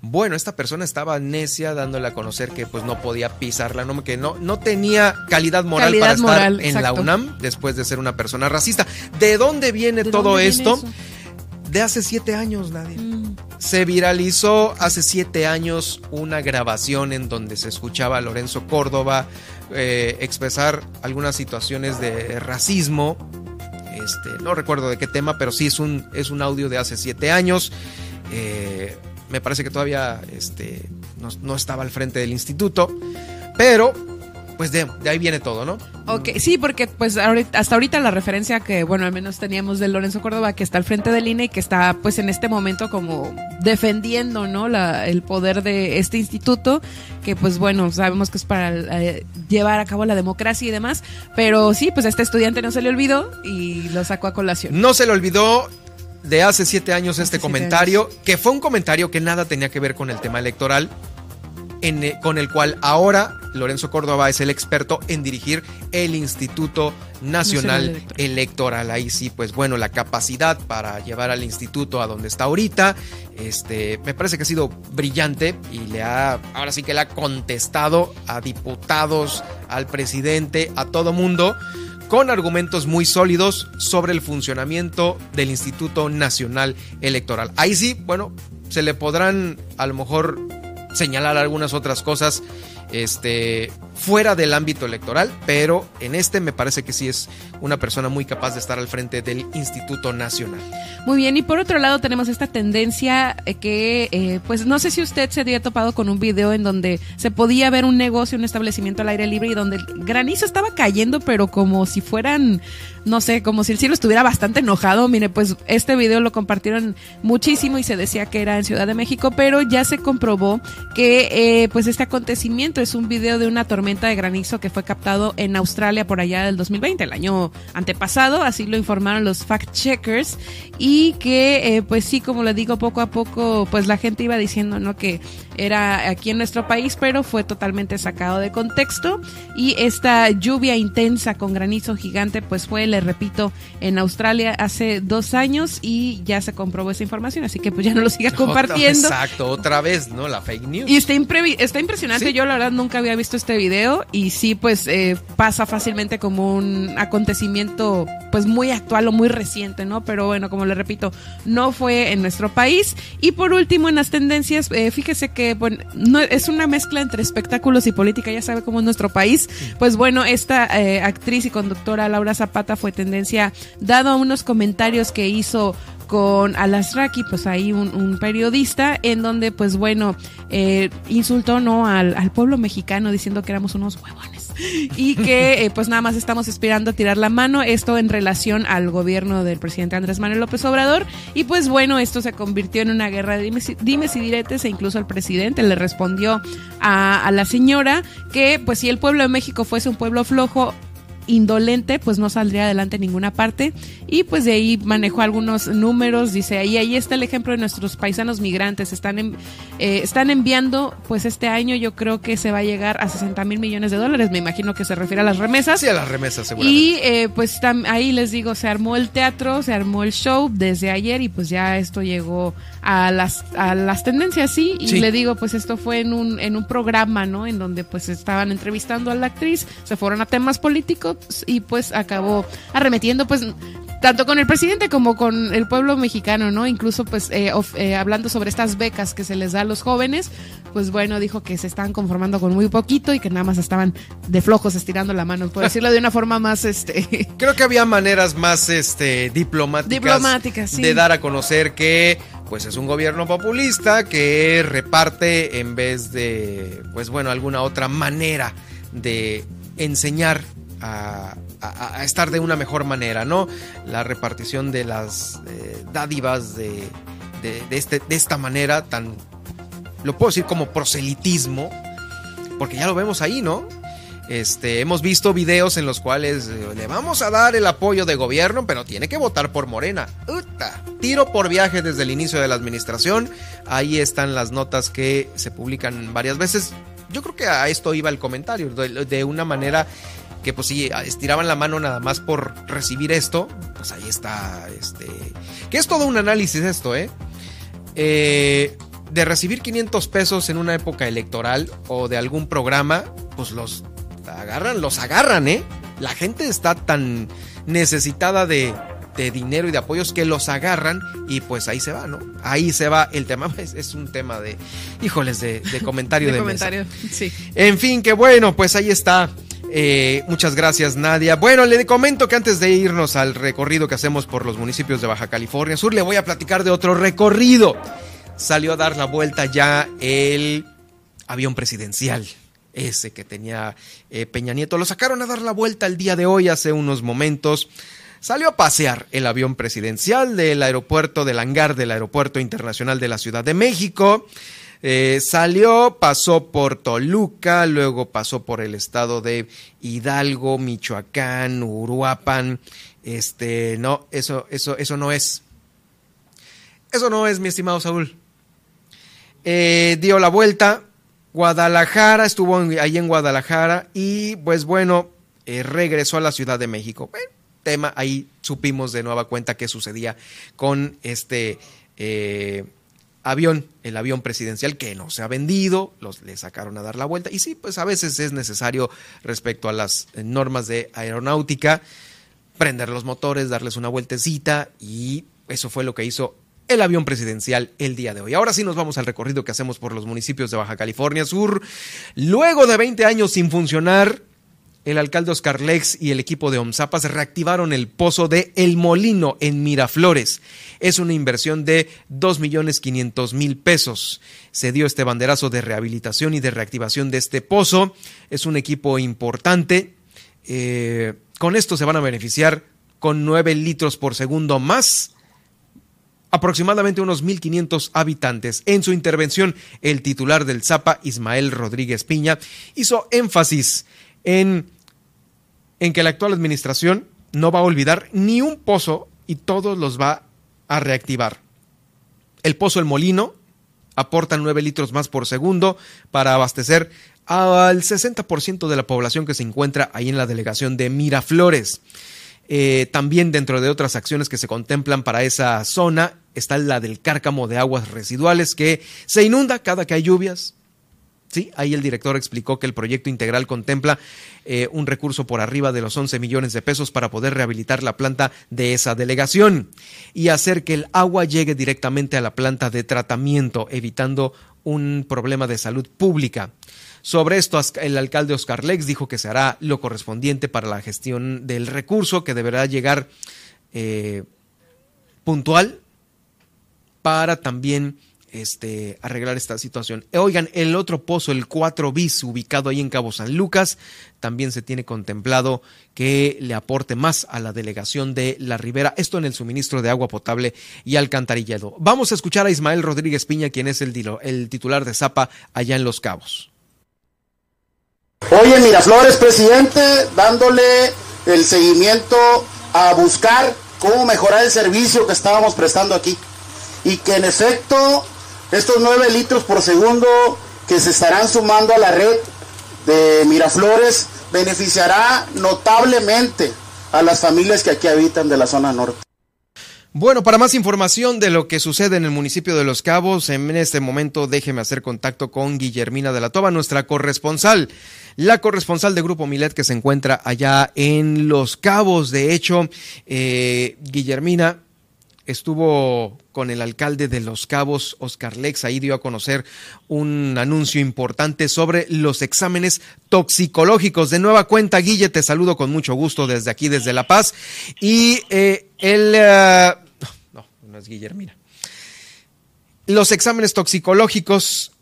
Speaker 1: Bueno, esta persona estaba necia dándole a conocer que pues no podía pisarla, no, que no, no tenía calidad moral para estar en la UNAM después de ser una persona racista. ¿De dónde viene todo esto? de hace siete años, nadie. Mm. Se viralizó hace siete años una grabación en donde se escuchaba a Lorenzo Córdoba eh, expresar algunas situaciones de racismo. Este, no recuerdo de qué tema, pero sí es un, es un audio de hace siete años. Eh, me parece que todavía este, no, no estaba al frente del instituto. Pero pues de, ahí viene todo, ¿no?
Speaker 2: Ok, sí, porque pues hasta ahorita la referencia que, bueno, al menos teníamos de Lorenzo Córdoba, que está al frente del INE y que está pues en este momento como defendiendo, ¿no? La, el poder de este instituto, que pues bueno, sabemos que es para eh, llevar a cabo la democracia y demás, pero sí, pues a este estudiante no se le olvidó y lo sacó a colación.
Speaker 1: No se le olvidó de hace siete años este comentario, que fue un comentario que nada tenía que ver con el tema electoral, en, con el cual ahora Lorenzo Córdoba es el experto en dirigir el Instituto Nacional, Electoral. Ahí sí, pues bueno, la capacidad para llevar al instituto a donde está ahorita, este, me parece que ha sido brillante y le ha, ahora sí que le ha contestado a diputados, al presidente, a todo mundo con argumentos muy sólidos sobre el funcionamiento del Instituto Nacional Electoral. Ahí sí, bueno, se le podrán a lo mejor señalar algunas otras cosas este, fuera del ámbito electoral, pero en este me parece que sí es una persona muy capaz de estar al frente del Instituto Nacional.
Speaker 2: Muy bien, y por otro lado tenemos esta tendencia eh, que, eh, pues no sé si usted se había topado con un video en donde se podía ver un negocio, un establecimiento al aire libre y donde el granizo estaba cayendo, pero como si fueran, no sé, como si el cielo estuviera bastante enojado. Mire, pues este video lo compartieron muchísimo y se decía que era en Ciudad de México, pero ya se comprobó que, eh, pues este acontecimiento es un video de una tormenta de granizo que fue captado en Australia por allá del 2020, el año antepasado, así lo informaron los fact checkers y que eh, pues sí, como le digo, poco a poco pues la gente iba diciendo, ¿no? Que era aquí en nuestro país, pero fue totalmente sacado de contexto y esta lluvia intensa con granizo gigante pues fue, le repito, en Australia hace dos años y ya se comprobó esa información, así que pues ya no lo siga compartiendo.
Speaker 1: Exacto, otra vez, ¿no? La fake news.
Speaker 2: Y está, está impresionante, yo la verdad nunca había visto este video y sí pues eh, pasa fácilmente como un acontecimiento pues muy actual o muy reciente, ¿no? Pero bueno, como le repito, no fue en nuestro país. Y por último, en las tendencias, eh, fíjese que bueno, no, es una mezcla entre espectáculos y política, ya sabe cómo es nuestro país. Pues bueno, esta eh, actriz y conductora Laura Zapata fue tendencia dado a unos comentarios que hizo con Alasraki, pues ahí un, periodista, en donde, pues bueno, eh, insultó ¿no? Al, pueblo mexicano diciendo que éramos unos huevones y que eh, pues nada más estamos esperando a tirar la mano, esto en relación al gobierno del presidente Andrés Manuel López Obrador, y pues bueno, esto se convirtió en una guerra de dimes, y diretes, e incluso el presidente le respondió a la señora que pues si el pueblo de México fuese un pueblo flojo, indolente, pues no saldría adelante en ninguna parte. Y pues de ahí manejó algunos números, dice ahí, ahí está el ejemplo de nuestros paisanos migrantes. Están, en, eh, están enviando, pues este año yo creo que se va a llegar a 60 mil millones de dólares. Me imagino que se refiere a las remesas.
Speaker 1: Sí, a las remesas, seguramente.
Speaker 2: Y eh, pues ahí les digo, se armó el teatro, se armó el show desde ayer y pues ya esto llegó a las, a las tendencias, sí. Y le digo, pues esto fue en un, en un programa, ¿no? En donde pues estaban entrevistando a la actriz, se fueron a temas políticos y pues acabó arremetiendo pues tanto con el presidente como con el pueblo mexicano, ¿no? Incluso pues eh, eh, hablando sobre estas becas que se les da a los jóvenes, pues bueno, dijo que se estaban conformando con muy poquito y que nada más estaban de flojos estirando la mano, por decirlo de una forma más este
Speaker 1: Creo que había maneras más este diplomáticas,
Speaker 2: diplomáticas
Speaker 1: de dar a conocer que pues es un gobierno populista que reparte en vez de pues bueno, alguna otra manera de enseñar a, estar de una mejor manera, ¿no? La repartición de las eh, dádivas de, este, de esta manera tan, lo puedo decir como proselitismo, porque ya lo vemos ahí, ¿no? Este, hemos visto videos en los cuales eh, le vamos a dar el apoyo de gobierno, pero tiene que votar por Morena. Tiro por viaje desde el inicio de la administración. Ahí están las notas que se publican varias veces. Yo creo que a esto iba el comentario, de una manera que pues sí, estiraban la mano nada más por recibir esto, pues ahí está, este, que es todo un análisis esto, ¿eh? eh de recibir 500 pesos en una época electoral o de algún programa, pues los agarran, los agarran, ¿eh? La gente está tan necesitada de, de dinero y de apoyos que los agarran y pues ahí se va, ¿no? Ahí se va el tema. Es, un tema de, híjoles, de, comentario de, comentario, sí. En fin, que bueno, pues ahí está. Eh, muchas gracias, Nadia. Bueno, le comento que antes de irnos al recorrido que hacemos por los municipios de Baja California Sur, le voy a platicar de otro recorrido. Salió a dar la vuelta ya el avión presidencial ese que tenía eh, Peña Nieto. Lo sacaron a dar la vuelta el día de hoy, hace unos momentos. Salió a pasear el avión presidencial del aeropuerto, del hangar del Aeropuerto Internacional de la Ciudad de México. Eh, salió, pasó por Toluca, luego pasó por el estado de Hidalgo, Michoacán, Uruapan. Este, no, eso, eso, eso no es. Eso no es, mi estimado Saúl. Eh, dio la vuelta, Guadalajara, estuvo ahí en Guadalajara y pues bueno, eh, regresó a la Ciudad de México tema, ahí supimos de nueva cuenta qué sucedía con este avión, el avión presidencial que no se ha vendido, los le sacaron a dar la vuelta. Y sí, pues a veces es necesario respecto a las normas de aeronáutica, prender los motores, darles una vueltecita y eso fue lo que hizo el avión presidencial el día de hoy. Ahora sí nos vamos al recorrido que hacemos por los municipios de Baja California Sur. Luego de 20 años sin funcionar, el alcalde Oscar Lex y el equipo de OMSAPAS reactivaron el pozo de El Molino en Miraflores. Es una inversión de 2.500.000 pesos. Se dio este banderazo de rehabilitación y de reactivación de este pozo. Es un equipo importante. Eh, con esto se van a beneficiar con 9 litros por segundo más aproximadamente unos 1.500 habitantes. En su intervención, el titular del ZAPA, Ismael Rodríguez Piña, hizo énfasis en, en que la actual administración no va a olvidar ni un pozo y todos los va a reactivar. El pozo El Molino aporta 9 litros más por segundo para abastecer al 60% de la población que se encuentra ahí en la delegación de Miraflores. Eh, también dentro de otras acciones que se contemplan para esa zona está la del cárcamo de aguas residuales que se inunda cada que hay lluvias, Sí, ahí el director explicó que el proyecto integral contempla eh, un recurso por arriba de los 11 millones de pesos para poder rehabilitar la planta de esa delegación y hacer que el agua llegue directamente a la planta de tratamiento, evitando un problema de salud pública. Sobre esto, el alcalde Oscar Lex dijo que se hará lo correspondiente para la gestión del recurso, que deberá llegar eh, puntual para también este, arreglar esta situación. Oigan, el otro pozo, el 4 bis, ubicado ahí en Cabo San Lucas, también se tiene contemplado que le aporte más a la delegación de La Ribera, esto en el suministro de agua potable y alcantarillado. Vamos a escuchar a Ismael Rodríguez Piña, quien es el, el titular de Zapa allá en Los Cabos.
Speaker 10: Oye, Miraflores, presidente, dándole el seguimiento a buscar cómo mejorar el servicio que estábamos prestando aquí. Y que en efecto estos 9 litros por segundo que se estarán sumando a la red de Miraflores beneficiará notablemente a las familias que aquí habitan de la zona norte.
Speaker 1: Bueno, para más información de lo que sucede en el municipio de Los Cabos, en este momento déjeme hacer contacto con Guillermina de la Toba, nuestra corresponsal, la corresponsal de Grupo Milet que se encuentra allá en Los Cabos. De hecho, eh, Guillermina, estuvo con el alcalde de Los Cabos, Oscar Lex, ahí dio a conocer un anuncio importante sobre los exámenes toxicológicos. De nueva cuenta, Guille, te saludo con mucho gusto desde aquí, desde La Paz. Y eh, el... Eh, no, no es Guillermina. Los exámenes toxicológicos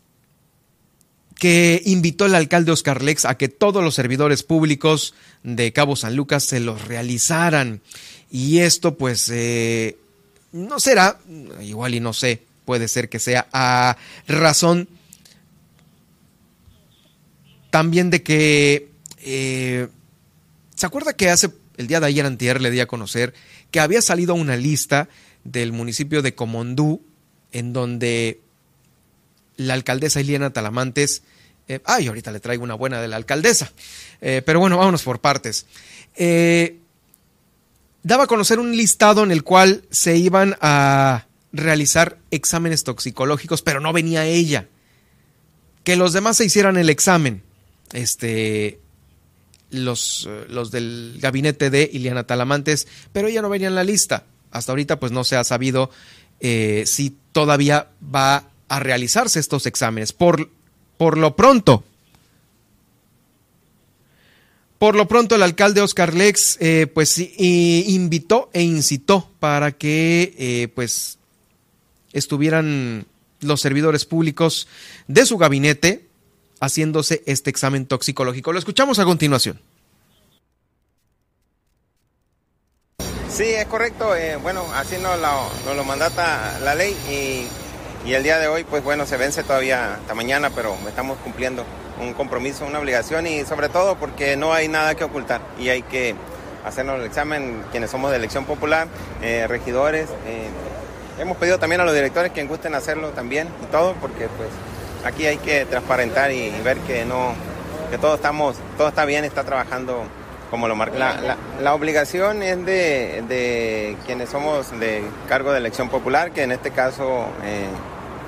Speaker 1: que invitó el alcalde Oscar Lex a que todos los servidores públicos de Cabo San Lucas se los realizaran. Y esto pues eh, no será, igual y no sé, puede ser que sea a razón también de que, eh, ¿se acuerda que hace el día de ayer antier le di a conocer que había salido una lista del municipio de Comondú en donde la alcaldesa Eliana Talamantes Eh, ay, ahorita le traigo una buena de la alcaldesa. Eh, pero bueno, vámonos por partes. Eh, daba a conocer un listado en el cual se iban a realizar exámenes toxicológicos, pero no venía ella. Que los demás se hicieran el examen. Este, los, los del gabinete de Iliana Talamantes, pero ella no venía en la lista. Hasta ahorita pues no se ha sabido si todavía va a realizarse estos exámenes. Por, por lo pronto, por lo pronto, el alcalde Oscar Lex, eh, pues invitó e incitó para que, eh, pues, estuvieran los servidores públicos de su gabinete haciéndose este examen toxicológico. Lo escuchamos a continuación.
Speaker 11: Sí, es correcto. Eh, bueno, así nos lo, lo mandata la ley y y el día de hoy, pues bueno, se vence todavía hasta mañana, pero estamos cumpliendo un compromiso, una obligación y sobre todo porque no hay nada que ocultar y hay que hacernos el examen quienes somos de elección popular, eh, regidores. Eh, hemos pedido también a los directores que gusten hacerlo también y todo, porque pues aquí hay que transparentar y, ver que no, que todo estamos, todo está bien, está trabajando como lo marca. La, la, obligación es de, de, quienes somos de cargo de elección popular, que en este caso eh,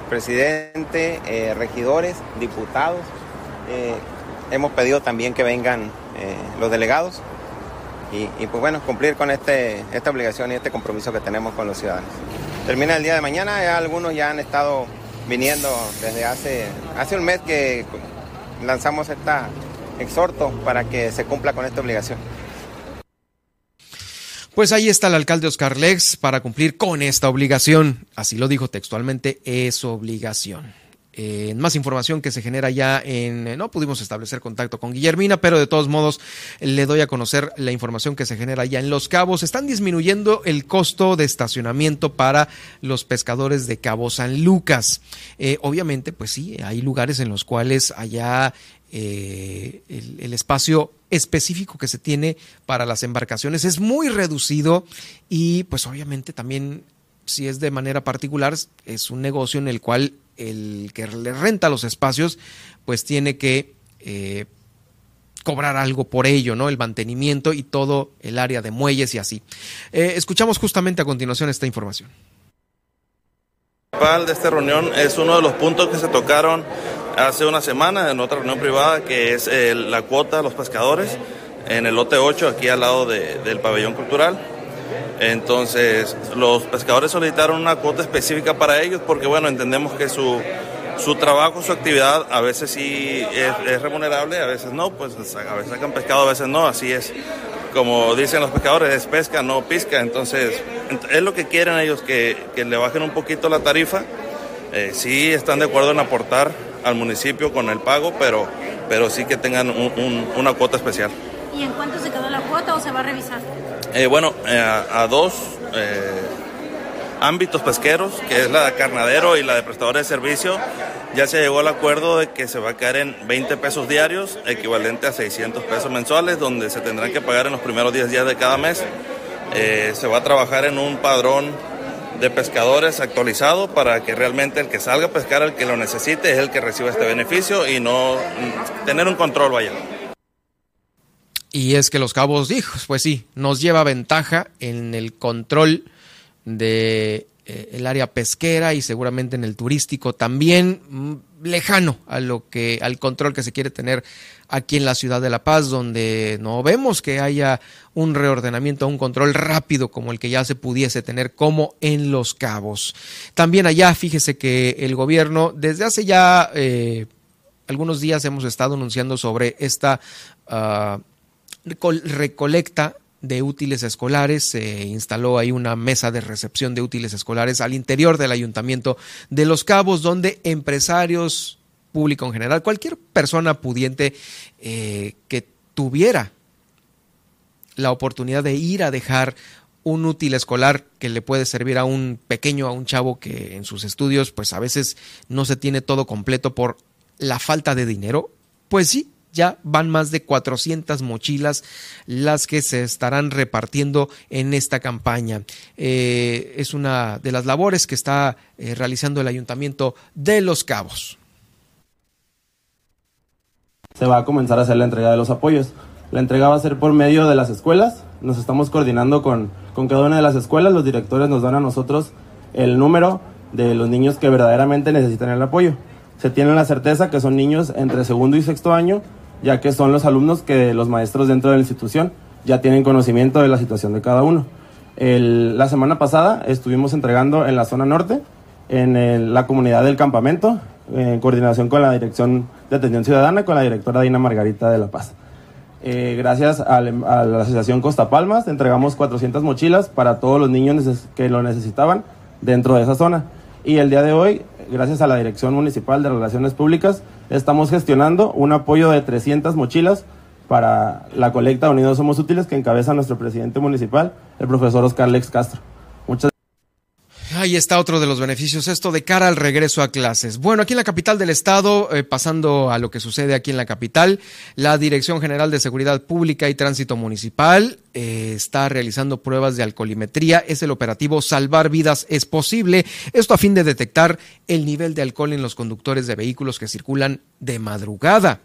Speaker 11: presidente, regidores, diputados. Eh, hemos pedido también que vengan eh, los delegados y, pues bueno, cumplir con este, esta obligación y este compromiso que tenemos con los ciudadanos. Termina el día de mañana, algunos ya han estado viniendo desde hace, hace un mes que lanzamos este exhorto para que se cumpla con esta obligación.
Speaker 1: Pues ahí está el alcalde Oscar Lex para cumplir con esta obligación. Así lo dijo textualmente, es obligación. Eh, más información que se genera ya en... Eh, no pudimos establecer contacto con Guillermina, pero de todos modos le doy a conocer la información que se genera ya en Los Cabos. Están disminuyendo el costo de estacionamiento para los pescadores de Cabo San Lucas. Eh, obviamente, pues sí, hay lugares en los cuales allá el, el espacio específico que se tiene para las embarcaciones es muy reducido y pues obviamente también si es de manera particular es un negocio en el cual el que le renta los espacios pues tiene que eh, cobrar algo por ello, ¿no? El mantenimiento y todo el área de muelles y así. Eh, escuchamos justamente a continuación esta información.
Speaker 12: de esta reunión es uno de los puntos que se tocaron hace una semana en otra reunión privada que es eh, la cuota de los pescadores en el lote 8 aquí al lado del pabellón cultural. Entonces los pescadores solicitaron una cuota específica para ellos porque bueno, entendemos que su, su trabajo, su actividad a veces sí es, remunerable, a veces no, pues a veces sacan pescado, a veces no, así es. Como dicen los pescadores, es pesca, no pisca, entonces es lo que quieren ellos, que, que le bajen un poquito la tarifa. Eh, sí están de acuerdo en aportar al municipio con el pago, pero, pero sí que tengan una cuota especial.
Speaker 13: ¿Y en cuánto se quedó la cuota o se va a revisar?
Speaker 12: Eh, bueno, eh, a, dos eh, ámbitos pesqueros, que es la de carnadero y la de prestadores de servicio, ya se llegó al acuerdo de que se va a caer en 20 pesos diarios, equivalente a 600 pesos mensuales, donde se tendrán que pagar en los primeros 10 días de cada mes. se va a trabajar en un padrón de pescadores actualizado para que realmente el que salga a pescar, el que lo necesite, es el que reciba este beneficio y no tener un control, vaya.
Speaker 1: Y es que los cabos dijo, pues sí, nos lleva ventaja en el control de eh, área pesquera y seguramente en el turístico también mm, lejano a lo que al control que se quiere tener aquí en la ciudad de La Paz, donde no vemos que haya un reordenamiento, un control rápido como el que ya se pudiese tener como en Los Cabos. También allá, fíjese que el gobierno desde hace ya eh, algunos días hemos estado anunciando sobre esta uh, recolecta de útiles escolares, se instaló ahí una mesa de recepción de útiles escolares al interior del ayuntamiento de Los Cabos, donde empresarios, público en general, cualquier persona pudiente eh, que tuviera la oportunidad de ir a dejar un útil escolar que le puede servir a un pequeño, a un chavo que en sus estudios pues a veces no se tiene todo completo por la falta de dinero, pues sí, ya van más de 400 mochilas las que se estarán repartiendo en esta campaña. Eh, es una de las labores que está eh, realizando el Ayuntamiento de Los Cabos.
Speaker 14: se va a comenzar a hacer la entrega de los apoyos. La entrega va a ser por medio de las escuelas. Nos estamos coordinando con, con cada una de las escuelas. Los directores nos dan a nosotros el número de los niños que verdaderamente necesitan el apoyo. Se tiene la certeza que son niños entre segundo y sexto año, ya que son los alumnos que los maestros dentro de la institución ya tienen conocimiento de la situación de cada uno. la semana pasada estuvimos entregando en la zona norte, en la comunidad del campamento, en coordinación con la Dirección de Atención Ciudadana, con la directora Dina Margarita de La Paz. Eh, gracias a, la Asociación Costa Palmas entregamos 400 mochilas para todos los niños que lo necesitaban dentro de esa zona. Y el día de hoy, gracias a la Dirección Municipal de Relaciones Públicas, estamos gestionando un apoyo de 300 mochilas para la colecta Unidos Somos Útiles que encabeza nuestro presidente municipal, el profesor Oscar Lex Castro.
Speaker 1: Ahí está otro de los beneficios, esto de cara al regreso a clases. Bueno, aquí en la capital del estado, eh, pasando a lo que sucede aquí en la capital, la Dirección General de Seguridad Pública y Tránsito Municipal eh, está realizando pruebas de alcoholimetría. Es el operativo Salvar Vidas es Posible. Esto a fin de detectar el nivel de alcohol en los conductores de vehículos que circulan de madrugada.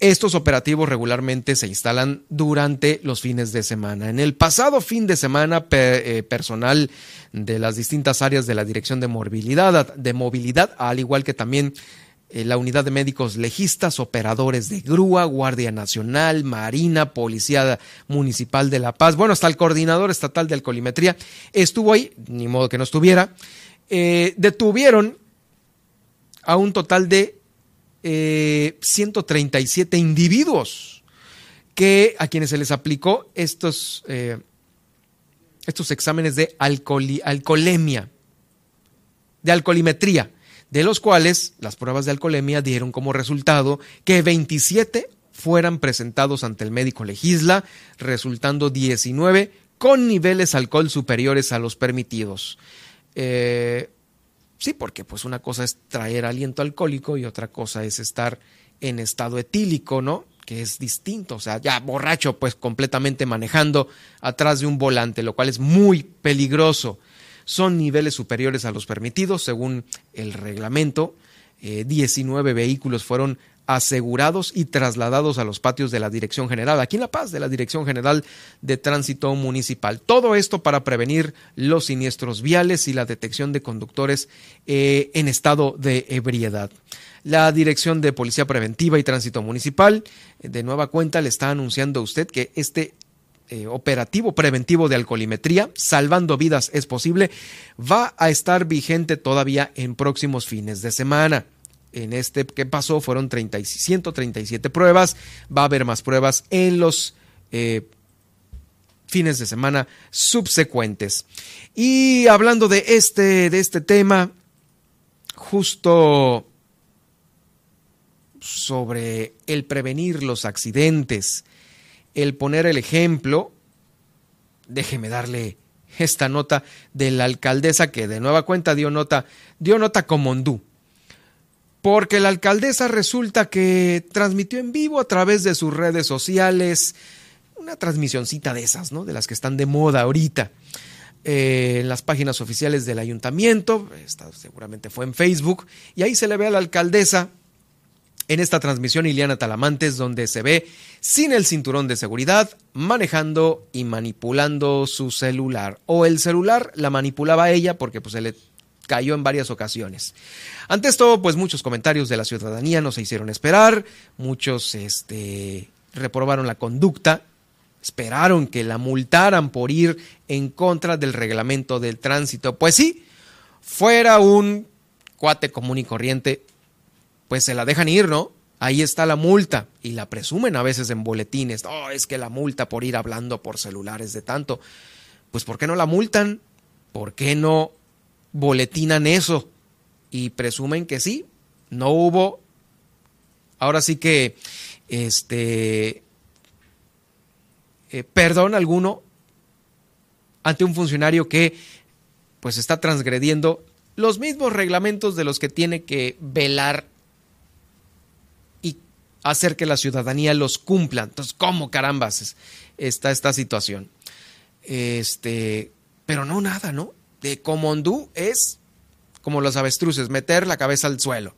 Speaker 1: Estos operativos regularmente se instalan durante los fines de semana. En el pasado fin de semana, eh, personal de las distintas áreas de la Dirección de Movilidad, de movilidad al igual que también eh, la unidad de médicos legistas, operadores de grúa, Guardia Nacional, Marina, Policía Municipal de La Paz, bueno, hasta el coordinador estatal de alcoholimetría estuvo ahí, ni modo que no estuviera, eh, detuvieron a un total de 137 eh, individuos que a quienes se les aplicó estos, eh, estos exámenes de alcoholemia, de alcoholimetría, de los cuales las pruebas de alcoholemia dieron como resultado que 27 fueran presentados ante el médico legisla, resultando 19 con niveles alcohol superiores a los permitidos. Eh, Sí, porque pues una cosa es traer aliento alcohólico y otra cosa es estar en estado etílico, ¿no? Que es distinto, o sea, ya borracho pues completamente manejando atrás de un volante, lo cual es muy peligroso. Son niveles superiores a los permitidos según el reglamento. 19 eh, vehículos fueron asegurados y trasladados a los patios de la Dirección General, aquí en La Paz, de la Dirección General de Tránsito Municipal. Todo esto para prevenir los siniestros viales y la detección de conductores eh, en estado de ebriedad. La Dirección de Policía Preventiva y Tránsito Municipal, eh, de nueva cuenta, le está anunciando a usted que este eh, operativo preventivo de alcoholimetría, salvando vidas es posible, va a estar vigente todavía en próximos fines de semana en este que pasó fueron 30, 137 pruebas. Va a haber más pruebas en los eh, fines de semana subsecuentes. Y hablando de este, de este tema, justo sobre el prevenir los accidentes, el poner el ejemplo, déjeme darle esta nota de la alcaldesa que de nueva cuenta dio nota, dio nota con Mondú porque la alcaldesa resulta que transmitió en vivo a través de sus redes sociales una transmisioncita de esas, ¿no? De las que están de moda ahorita. Eh, en las páginas oficiales del ayuntamiento, esta seguramente fue en Facebook, y ahí se le ve a la alcaldesa en esta transmisión Iliana Talamantes, donde se ve sin el cinturón de seguridad, manejando y manipulando su celular. O el celular la manipulaba ella porque pues se le cayó en varias ocasiones. Ante esto, pues muchos comentarios de la ciudadanía no se hicieron esperar, muchos este, reprobaron la conducta, esperaron que la multaran por ir en contra del reglamento del tránsito. Pues sí, fuera un cuate común y corriente, pues se la dejan ir, ¿no? Ahí está la multa y la presumen a veces en boletines. Oh, es que la multa por ir hablando por celulares de tanto. Pues ¿por qué no la multan? ¿Por qué no boletinan eso y presumen que sí, no hubo, ahora sí que, este, eh, perdón alguno ante un funcionario que pues está transgrediendo los mismos reglamentos de los que tiene que velar y hacer que la ciudadanía los cumpla. Entonces, ¿cómo carambas está esta situación? Este, pero no nada, ¿no? De Comondú es como los avestruces, meter la cabeza al suelo.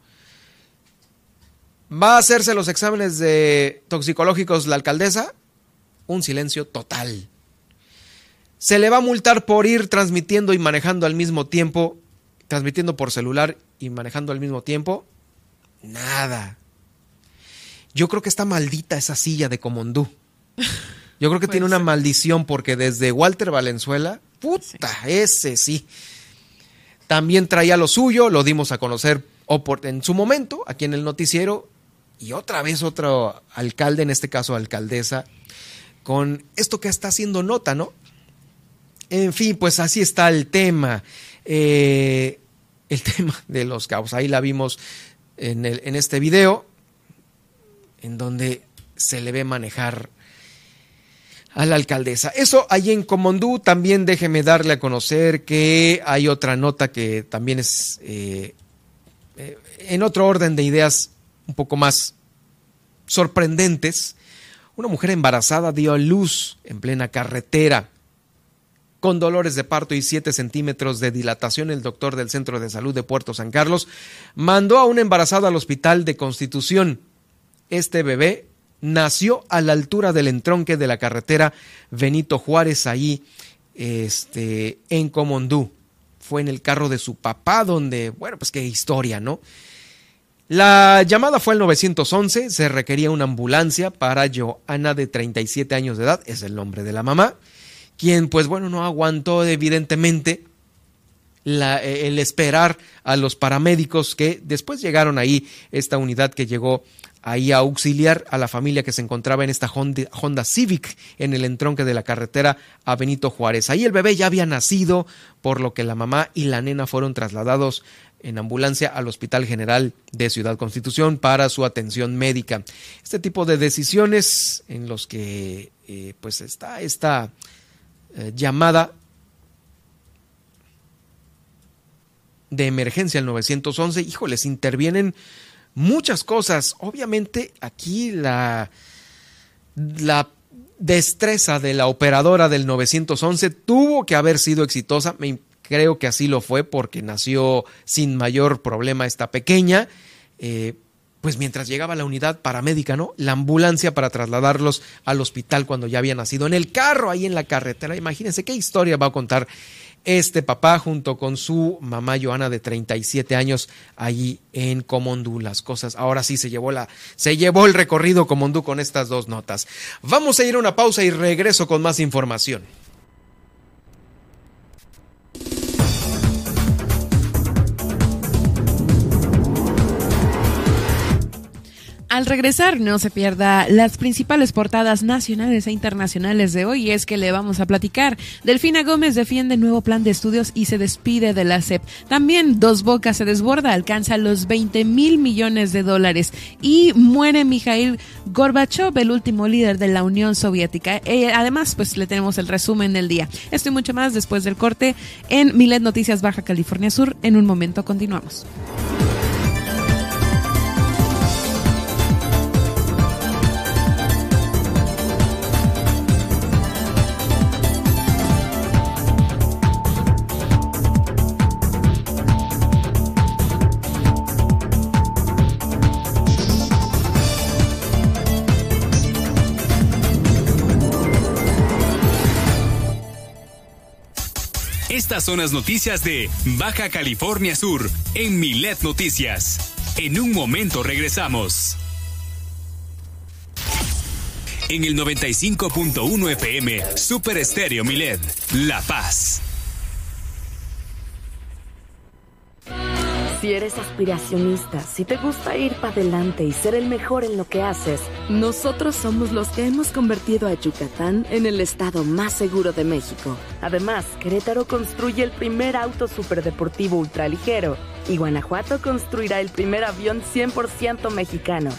Speaker 1: Va a hacerse los exámenes de toxicológicos la alcaldesa. Un silencio total. Se le va a multar por ir transmitiendo y manejando al mismo tiempo, transmitiendo por celular y manejando al mismo tiempo. Nada. Yo creo que está maldita esa silla de Comondú. Yo creo que tiene una maldición porque desde Walter Valenzuela, puta, ese sí. También traía lo suyo, lo dimos a conocer en su momento aquí en el noticiero y otra vez otro alcalde, en este caso alcaldesa, con esto que está haciendo nota, ¿no? En fin, pues así está el tema. Eh, el tema de los cabos. Ahí la vimos en este video, en donde se le ve manejar a la alcaldesa. Eso ahí en Comondú, también déjeme darle a conocer que hay otra nota que también es eh, eh, en otro orden de ideas un poco más sorprendentes, una mujer embarazada dio a luz en plena carretera. Con dolores de parto y 7 centímetros de dilatación, el doctor del Centro de Salud de Puerto San Carlos mandó a una embarazada al hospital de Constitución. Este bebé nació a la altura del entronque de la carretera Benito Juárez, ahí este, en Comondú. Fue en el carro de su papá, donde, bueno, pues qué historia, ¿no? La llamada fue al 911, se requería una ambulancia para Joana de 37 años de edad, es el nombre de la mamá, quien pues bueno no aguantó evidentemente eh, el esperar a los paramédicos que después llegaron ahí, esta unidad que llegó ahí a auxiliar a la familia que se encontraba en esta Honda, Civic en el entronque de la carretera a Benito Juárez. Ahí el bebé ya había nacido, por lo que la mamá y la nena fueron trasladados en ambulancia al Hospital General de Ciudad Constitución para su atención médica. Este tipo de decisiones en los que eh, pues está esta eh, llamada de emergencia al 911, híjoles, intervienen muchas cosas. Obviamente aquí la, la destreza de la operadora del 911 tuvo que haber sido exitosa. Creo que así lo fue porque nació sin mayor problema esta pequeña. Eh, pues mientras llegaba la unidad paramédica, ¿no? La ambulancia para trasladarlos al hospital cuando ya había nacido. En el carro, ahí en la carretera. Imagínense qué historia va a contar este papá junto con su mamá Joana de 37 años allí en Comondú. Las cosas, ahora sí se llevó la, se llevó el recorrido Comondú con estas dos notas. Vamos a ir a una pausa y regreso con más información.
Speaker 2: Al regresar, no se pierda las principales portadas nacionales e internacionales de hoy. Es que le vamos a platicar. Delfina Gómez defiende nuevo plan de estudios y se despide de la SEP. También Dos Bocas se desborda, alcanza los 20 mil millones de dólares. Y muere Mikhail Gorbachev, el último líder de la Unión Soviética. Eh, además, pues le tenemos el resumen del día. Esto y mucho más después del corte en Milet Noticias Baja California Sur. En un momento continuamos.
Speaker 4: Estas son las noticias de Baja California Sur en Milet Noticias. En un momento regresamos. En el 95.1 FM, Super Estéreo Milet, La Paz.
Speaker 15: Si eres aspiracionista, si te gusta ir para adelante y ser el mejor en lo que haces, nosotros somos los que hemos convertido a Yucatán en el estado más seguro de México. Además, Querétaro construye el primer auto superdeportivo ultraligero y Guanajuato construirá el primer avión 100% mexicano.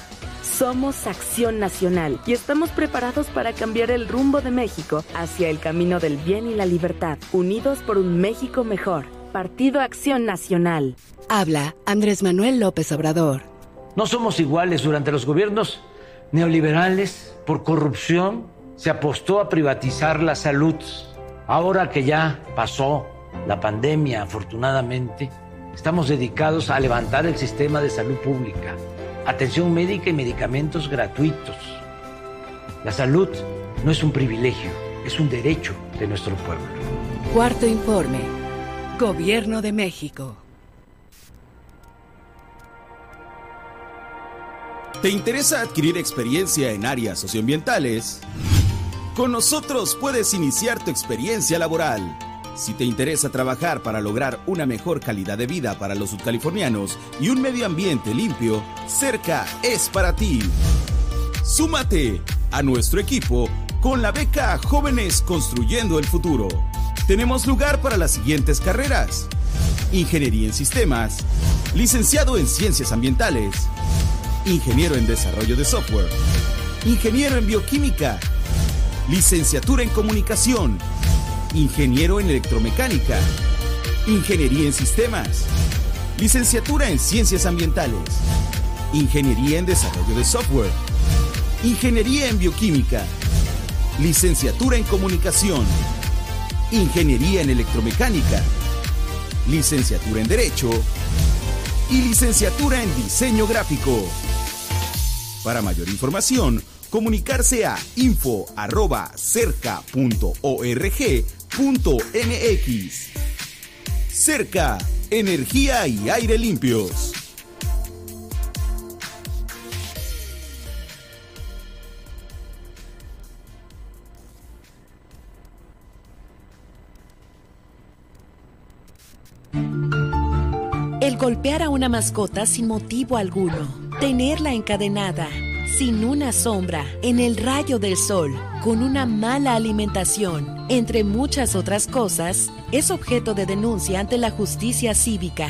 Speaker 15: Somos Acción Nacional y estamos preparados para cambiar el rumbo de México hacia el camino del bien y la libertad, unidos por un México mejor. Partido Acción Nacional.
Speaker 16: Habla Andrés Manuel López Obrador.
Speaker 6: No somos iguales durante los gobiernos neoliberales, por corrupción, se apostó a privatizar la salud. Ahora que ya pasó la pandemia, afortunadamente, estamos dedicados a levantar el sistema de salud pública atención médica y medicamentos gratuitos. La salud no es un privilegio, es un derecho de nuestro pueblo.
Speaker 16: Cuarto informe. Gobierno de México.
Speaker 9: ¿Te interesa adquirir experiencia en áreas socioambientales? Con nosotros puedes iniciar tu experiencia laboral. Si te interesa trabajar para lograr una mejor calidad de vida para los sudcalifornianos y un medio ambiente limpio, Cerca es para ti. Súmate a nuestro equipo con la beca Jóvenes Construyendo el Futuro. Tenemos lugar para las siguientes carreras. Ingeniería en Sistemas, licenciado en Ciencias Ambientales, ingeniero en Desarrollo de Software, ingeniero en Bioquímica, licenciatura en Comunicación, ingeniero en Electromecánica, Ingeniería en Sistemas, licenciatura en Ciencias Ambientales, Ingeniería en Desarrollo de Software, Ingeniería en Bioquímica, licenciatura en Comunicación, Ingeniería en Electromecánica, licenciatura en Derecho y licenciatura en Diseño Gráfico. Para mayor información, comunicarse a info@cerca.org.mx. Cerca, energía y aire limpios.
Speaker 5: El golpear a una mascota sin motivo alguno, tenerla encadenada, sin una sombra, en el rayo del sol, con una mala alimentación, entre muchas otras cosas, es objeto de denuncia ante la justicia cívica.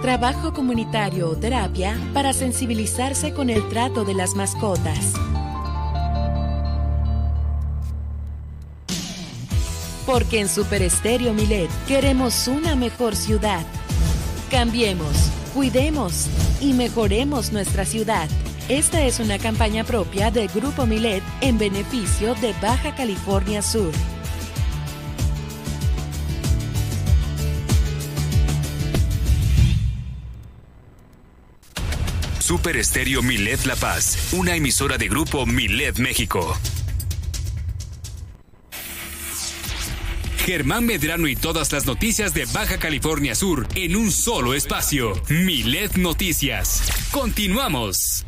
Speaker 5: trabajo comunitario o terapia para sensibilizarse con el trato de las mascotas. Porque en Super Estéreo Milet queremos una mejor ciudad. Cambiemos, cuidemos y mejoremos nuestra ciudad. Esta es una campaña propia del Grupo Milet en beneficio de Baja California Sur.
Speaker 4: Super Estéreo Milet La Paz, una emisora de grupo Milet México. Germán Medrano y todas las noticias de Baja California Sur en un solo espacio. Milet Noticias. Continuamos.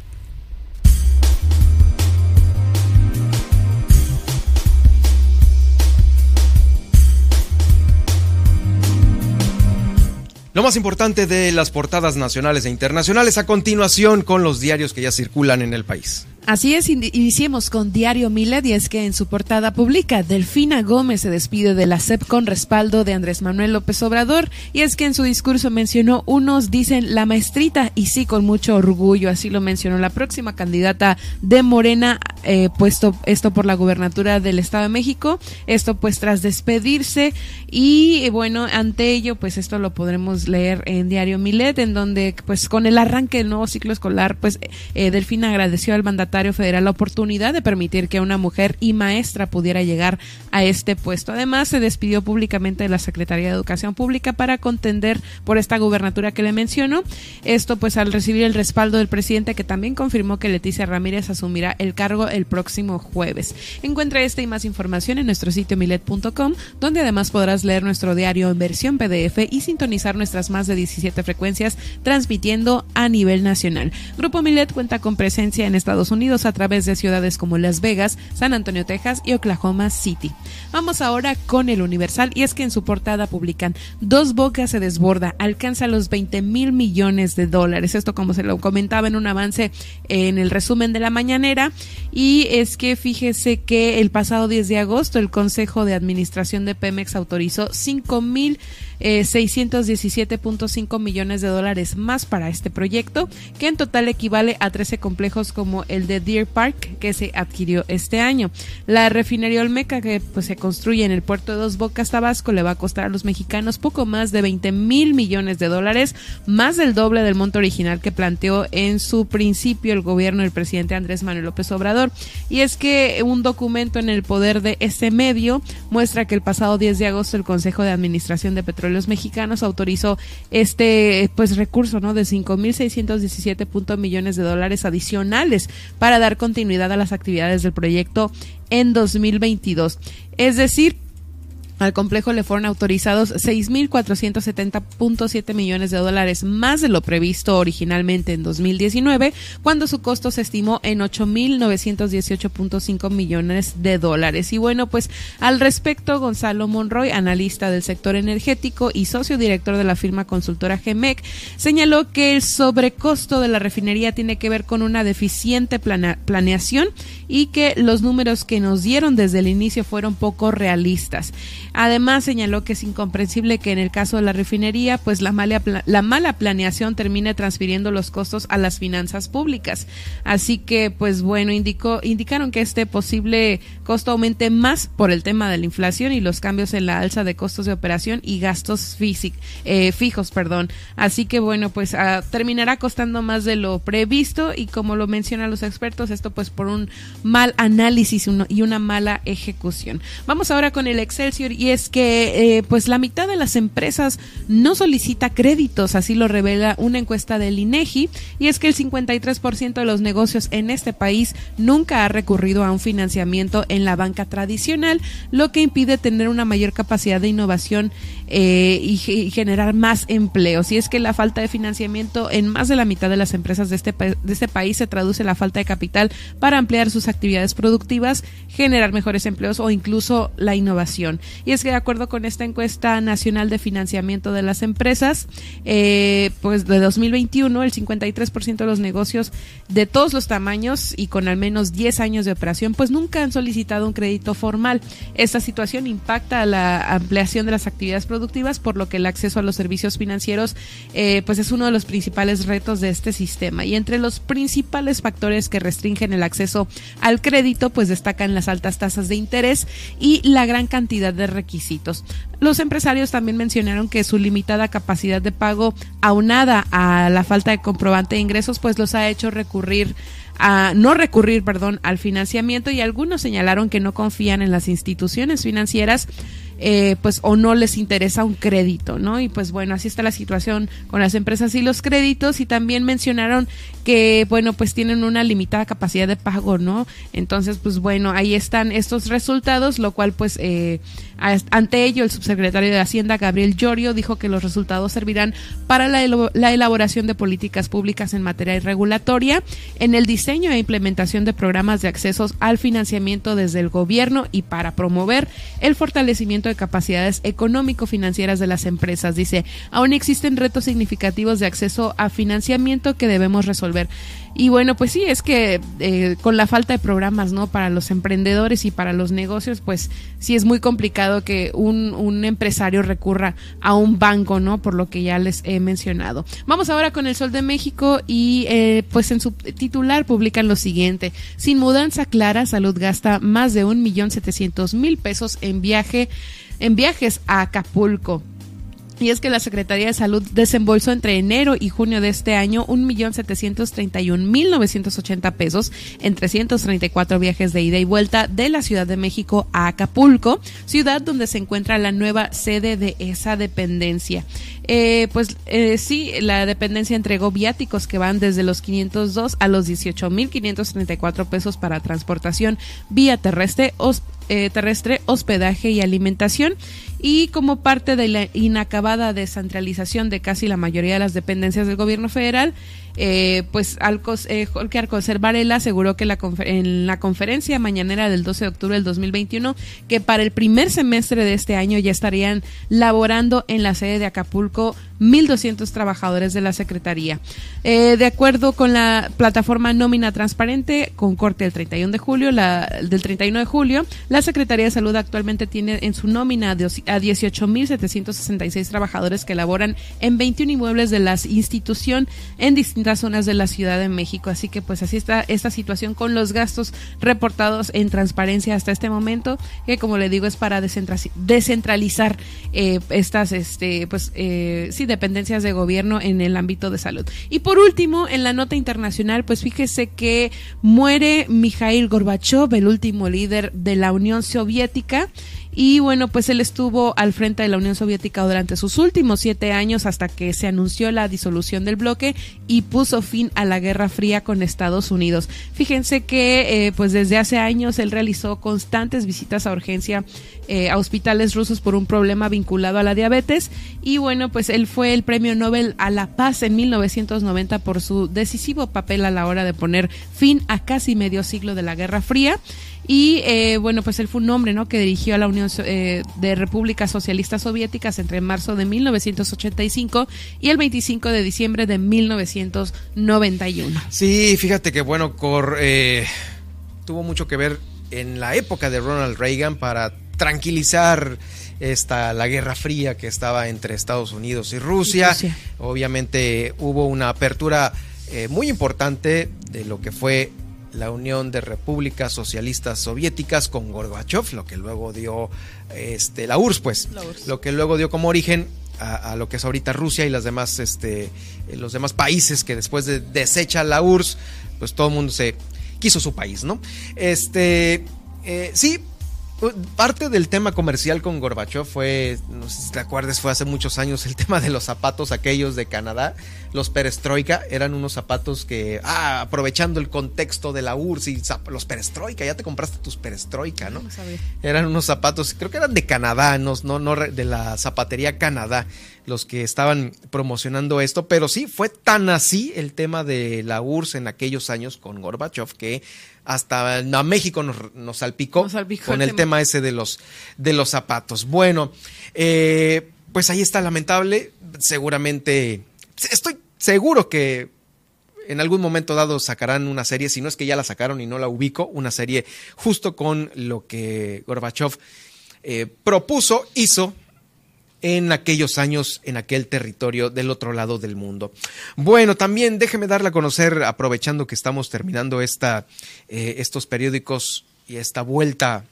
Speaker 1: Lo más importante de las portadas nacionales e internacionales a continuación con los diarios que ya circulan en el país.
Speaker 2: Así es, iniciemos con Diario Milet y es que en su portada publica Delfina Gómez se despide de la CEP con respaldo de Andrés Manuel López Obrador y es que en su discurso mencionó unos dicen la maestrita y sí con mucho orgullo, así lo mencionó la próxima candidata de Morena, eh, puesto esto por la gubernatura del Estado de México, esto pues tras despedirse y bueno, ante ello pues esto lo podremos leer en Diario Milet en donde pues con el arranque del nuevo ciclo escolar pues eh, Delfina agradeció al mandatario federal la oportunidad de permitir que una mujer y maestra pudiera llegar a este puesto. Además, se despidió públicamente de la Secretaría de Educación Pública para contender por esta gubernatura que le menciono. Esto pues al recibir el respaldo del presidente que también confirmó que Leticia Ramírez asumirá el cargo el próximo jueves. Encuentra esta y más información en nuestro sitio milet.com, donde además podrás leer nuestro diario en versión PDF y sintonizar nuestras más de 17 frecuencias transmitiendo a nivel nacional. Grupo Milet cuenta con presencia en Estados Unidos a través de ciudades como Las Vegas, San Antonio, Texas y Oklahoma City. Vamos ahora con el Universal y es que en su portada publican Dos Bocas se desborda, alcanza los 20 mil millones de dólares. Esto como se lo comentaba en un avance en el resumen de la mañanera y es que fíjese que el pasado 10 de agosto el Consejo de Administración de Pemex autorizó 5 mil 617.5 millones de dólares más para este proyecto, que en total equivale a 13 complejos como el de Deer Park que se adquirió este año. La refinería Olmeca que pues, se construye en el puerto de Dos Bocas, Tabasco, le va a costar a los mexicanos poco más de 20 mil millones de dólares, más del doble del monto original que planteó en su principio el gobierno del presidente Andrés Manuel López Obrador. Y es que un documento en el poder de ese medio muestra que el pasado 10 de agosto el Consejo de Administración de Petróleos Mexicanos autorizó este pues recurso no de 5.617 millones de dólares adicionales para dar continuidad a las actividades del proyecto en 2022. Es decir, al complejo le fueron autorizados 6.470.7 millones de dólares más de lo previsto originalmente en 2019, cuando su costo se estimó en 8.918.5 millones de dólares. Y bueno, pues al respecto, Gonzalo Monroy, analista del sector energético y socio director de la firma consultora GEMEC, señaló que el sobrecosto de la refinería tiene que ver con una deficiente planeación y que los números que nos dieron desde el inicio fueron poco realistas. Además, señaló que es incomprensible que en el caso de la refinería, pues la mala, la mala planeación termine transfiriendo los costos a las finanzas públicas. Así que, pues bueno, indicó, indicaron que este posible costo aumente más por el tema de la inflación y los cambios en la alza de costos de operación y gastos eh, fijos, perdón. Así que bueno, pues ah, terminará costando más de lo previsto y como lo mencionan los expertos, esto pues por un mal análisis y una mala ejecución. Vamos ahora con el Excelsior es que eh, pues la mitad de las empresas no solicita créditos, así lo revela una encuesta del INEGI y es que el 53% de los negocios en este país nunca ha recurrido a un financiamiento en la banca tradicional, lo que impide tener una mayor capacidad de innovación eh, y, generar más empleos. Y es que la falta de financiamiento en más de la mitad de las empresas de este, de este país se traduce en la falta de capital para ampliar sus actividades productivas, generar mejores empleos o incluso la innovación. Y es que de acuerdo con esta encuesta nacional de financiamiento de las empresas, eh, pues de 2021 el 53% de los negocios de todos los tamaños y con al menos 10 años de operación pues nunca han solicitado un crédito formal. Esta situación impacta a la ampliación de las actividades productivas por lo que el acceso a los servicios financieros eh, pues es uno de los principales retos de este sistema y entre los principales factores que restringen el acceso al crédito pues destacan las altas tasas de interés y la gran cantidad de requisitos. Los empresarios también mencionaron que su limitada capacidad de pago aunada a la falta de comprobante de ingresos pues los ha hecho recurrir a no recurrir, perdón, al financiamiento y algunos señalaron que no confían en las instituciones financieras eh, pues o no les interesa un crédito, ¿no? Y pues bueno, así está la situación con las empresas y los créditos y también mencionaron que, bueno, pues tienen una limitada capacidad de pago, ¿no? Entonces, pues bueno, ahí están estos resultados, lo cual pues eh, ante ello el subsecretario de Hacienda, Gabriel Llorio, dijo que los resultados servirán para la, la elaboración de políticas públicas en materia regulatoria, en el diseño e implementación de programas de accesos al financiamiento desde el gobierno y para promover el fortalecimiento de capacidades económico-financieras de las empresas. Dice, aún existen retos significativos de acceso a financiamiento que debemos resolver. Y bueno, pues sí, es que eh, con la falta de programas, ¿no? Para los emprendedores y para los negocios, pues sí es muy complicado que un, un empresario recurra a un banco, ¿no? Por lo que ya les he mencionado. Vamos ahora con el Sol de México y eh, pues en su titular publican lo siguiente. Sin mudanza clara, Salud gasta más de un millón setecientos mil pesos en viaje, en viajes a Acapulco. Y es que la Secretaría de Salud desembolsó entre enero y junio de este año 1.731.980 pesos en 334 viajes de ida y vuelta de la Ciudad de México a Acapulco, ciudad donde se encuentra la nueva sede de esa dependencia. Eh, pues eh, sí, la dependencia entregó viáticos que van desde los 502 a los 18.534 pesos para transportación vía terrestre, eh, terrestre, hospedaje y alimentación. Y como parte de la inacabada descentralización de casi la mayoría de las dependencias del gobierno federal, eh, pues Alcos, eh, Jorge aseguró que la en la conferencia mañanera del 12 de octubre del 2021 que para el primer semestre de este año ya estarían laborando en la sede de Acapulco 1.200 trabajadores de la Secretaría. Eh, de acuerdo con la plataforma Nómina Transparente, con corte del 31 de julio, la, del 31 de julio, la Secretaría de Salud actualmente tiene en su nómina a 18.766 trabajadores que laboran en 21 inmuebles de la institución en distintas zonas de la Ciudad de México. Así que pues así está esta situación con los gastos reportados en transparencia hasta este momento, que como le digo es para descentralizar eh, estas este pues eh, sí dependencias de gobierno en el ámbito de salud. Y por último, en la nota internacional, pues fíjese que muere Mikhail Gorbachev, el último líder de la Unión Soviética y bueno, pues él estuvo al frente de la Unión Soviética durante sus últimos siete años hasta que se anunció la disolución del bloque y puso fin a la Guerra Fría con Estados Unidos. Fíjense que eh, pues desde hace años él realizó constantes visitas a urgencia eh, a hospitales rusos por un problema vinculado a la diabetes y bueno, pues él fue el Premio Nobel a la Paz en 1990 por su decisivo papel a la hora de poner fin a casi medio siglo de la Guerra Fría. Y eh, bueno, pues él fue un hombre ¿no? que dirigió a la Unión eh, de Repúblicas Socialistas Soviéticas entre marzo de 1985 y el 25 de diciembre de 1991.
Speaker 1: Sí, fíjate que bueno, Cor, eh, tuvo mucho que ver en la época de Ronald Reagan para tranquilizar esta la Guerra Fría que estaba entre Estados Unidos y Rusia. Obviamente hubo una apertura muy importante de lo que fue la Unión de Repúblicas Socialistas Soviéticas con Gorbachev, lo que luego dio este, la URSS, pues, lo que luego dio como origen a, lo que es ahorita Rusia y las demás, este, los demás países que después de desecha la URSS, pues todo el mundo se quiso su país, ¿no? Este, eh, sí, Parte del tema comercial con Gorbachev fue, no sé si te acuerdas, fue hace muchos años el tema de los zapatos aquellos de Canadá, los perestroika, eran unos zapatos que, ah, aprovechando el contexto de la URSS y los perestroika, ya te compraste tus perestroika, ¿no? eran unos zapatos, creo que eran de Canadá, no, no, no de la zapatería Canadá, los que estaban promocionando esto, pero sí, fue tan así el tema de la URSS en aquellos años con Gorbachev que hasta a México nos, salpicó, con el tema. ese de los, de los zapatos. Bueno, eh, pues ahí está lamentable. Seguramente, estoy seguro que en algún momento dado sacarán una serie, si no es que ya la sacaron y no la ubico, una serie justo con lo que Gorbachev eh, propuso, hizo en aquellos años en aquel territorio del otro lado del mundo. Bueno, también déjeme darle a conocer, aprovechando que estamos terminando esta, eh, estos periódicos y esta vuelta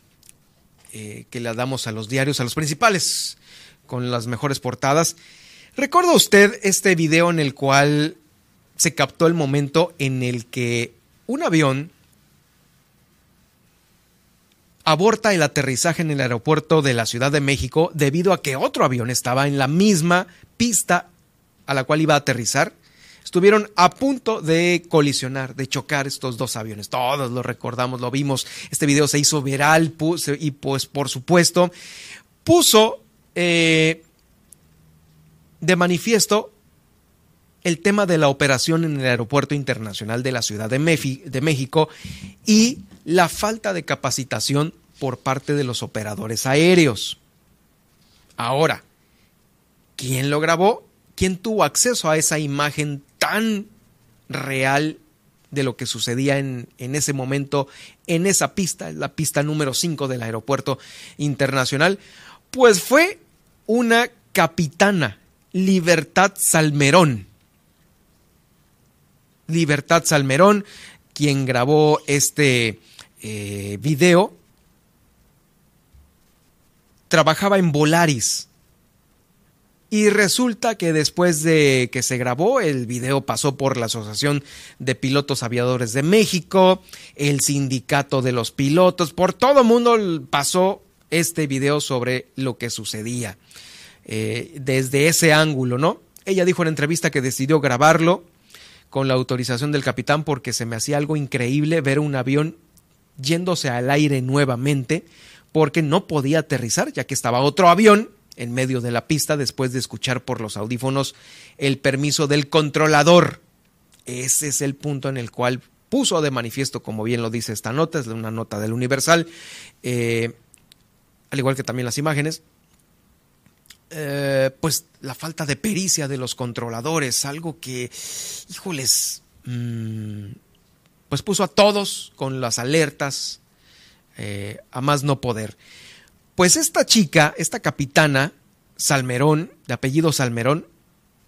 Speaker 1: eh, que le damos a los diarios, a los principales, con las mejores portadas. ¿Recuerda usted este video en el cual se captó el momento en el que un avión aborta el aterrizaje en el aeropuerto de la Ciudad de México debido a que otro avión estaba en la misma pista a la cual iba a aterrizar. Estuvieron a punto de colisionar, de chocar estos dos aviones. Todos lo recordamos, lo vimos. Este video se hizo viral y pues por supuesto puso eh, de manifiesto el tema de la operación en el Aeropuerto Internacional de la Ciudad de, México y la falta de capacitación por parte de los operadores aéreos. Ahora, ¿quién lo grabó? ¿Quién tuvo acceso a esa imagen tan real de lo que sucedía en, ese momento en esa pista, la pista número 5 del Aeropuerto Internacional? Pues fue una capitana, Libertad Salmerón Libertad Salmerón, quien grabó este eh, video, trabajaba en Volaris. Y resulta que después de que se grabó, el video pasó por la Asociación de Pilotos Aviadores de México, el Sindicato de los Pilotos, por todo mundo pasó este video sobre lo que sucedía eh, desde ese ángulo, ¿no? Ella dijo en entrevista que decidió grabarlo con la autorización del capitán porque se me hacía algo increíble ver un avión yéndose al aire nuevamente porque no podía aterrizar ya que estaba otro avión en medio de la pista después de escuchar por los audífonos el permiso del controlador. Ese es el punto en el cual puso de manifiesto, como bien lo dice esta nota, es una nota del Universal, eh, al igual que también las imágenes, eh, pues la falta de pericia de los controladores, algo que, híjoles, mm, pues puso a todos con las alertas eh, a más no poder. Pues esta chica, esta capitana, Salmerón, de apellido Salmerón,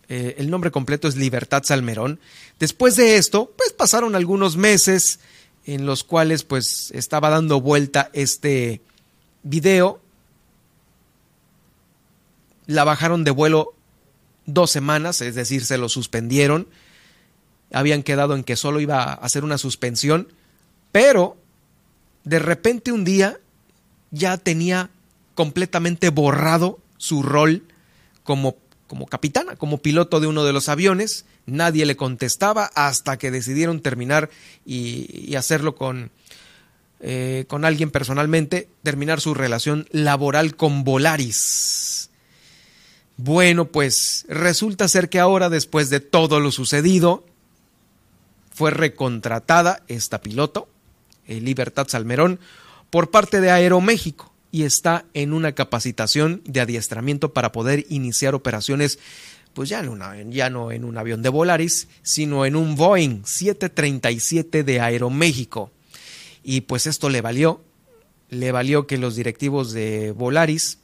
Speaker 1: eh, el nombre completo es Libertad Salmerón. Después de esto, pues pasaron algunos meses en los cuales pues estaba dando vuelta este video. La bajaron de vuelo dos semanas, es decir, se lo suspendieron. Habían quedado en que solo iba a hacer una suspensión, pero de repente un día ya tenía completamente borrado su rol como, como capitana, como piloto de uno de los aviones. Nadie le contestaba hasta que decidieron terminar y, hacerlo con, eh, con alguien personalmente, terminar su relación laboral con Volaris. Bueno, pues resulta ser que ahora, después de todo lo sucedido, fue recontratada esta piloto, eh, Libertad Salmerón, por parte de Aeroméxico y está en una capacitación de adiestramiento para poder iniciar operaciones pues ya, no en un avión de Volaris, sino en un Boeing 737 de Aeroméxico. Y pues esto le valió, le valió que los directivos de Volaris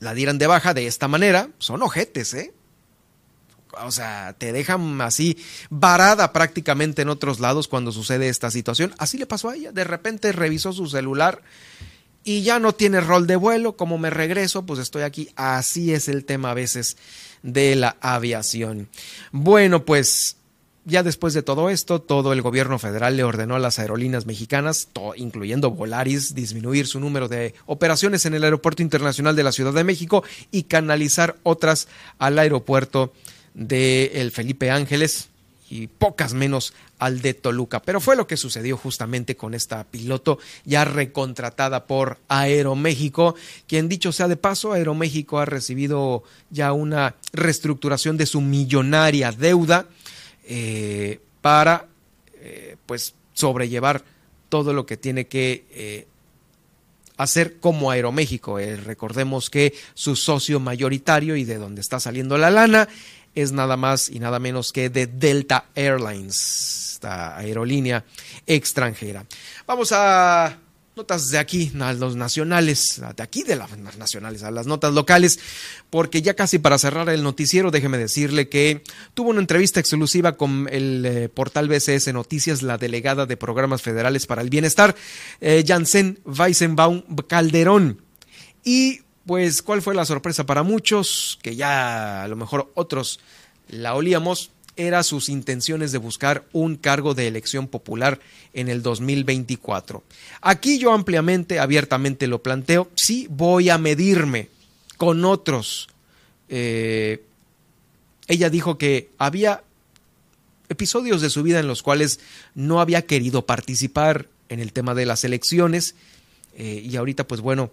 Speaker 1: la dieran de baja de esta manera. Son ojetes, ¿eh? O sea, te dejan así varada prácticamente en otros lados cuando sucede esta situación. Así le pasó a ella. De repente revisó su celular y ya no tiene rol de vuelo, como me regreso, pues estoy aquí. Así es el tema a veces de la aviación. Bueno, pues ya después de todo esto, todo el gobierno federal le ordenó a las aerolíneas mexicanas, incluyendo Volaris, disminuir su número de operaciones en el Aeropuerto Internacional de la Ciudad de México y canalizar otras al aeropuerto de el Felipe Ángeles, y pocas menos al de Toluca. Pero fue lo que sucedió justamente con esta piloto ya recontratada por Aeroméxico, quien dicho sea de paso, Aeroméxico ha recibido ya una reestructuración de su millonaria deuda eh, para eh, pues sobrellevar todo lo que tiene que eh, hacer como Aeroméxico. recordemos que su socio mayoritario y de donde está saliendo la lana es nada más y nada menos que de Delta Airlines, esta aerolínea extranjera. Vamos a notas de aquí, a los nacionales, de aquí de las nacionales, a las notas locales, porque ya casi para cerrar el noticiero, déjeme decirle que tuvo una entrevista exclusiva con el eh, portal BCS Noticias, la delegada de programas federales para el bienestar, eh, Janssen Weissenbaum Calderón. Y pues, ¿cuál fue la sorpresa para muchos? Que ya a lo mejor otros la olíamos, era sus intenciones de buscar un cargo de elección popular en el 2024. Aquí yo ampliamente, abiertamente lo planteo, sí voy a medirme con otros. Eh, ella dijo que había episodios de su vida en los cuales no había querido participar en el tema de las elecciones eh, y ahorita pues bueno,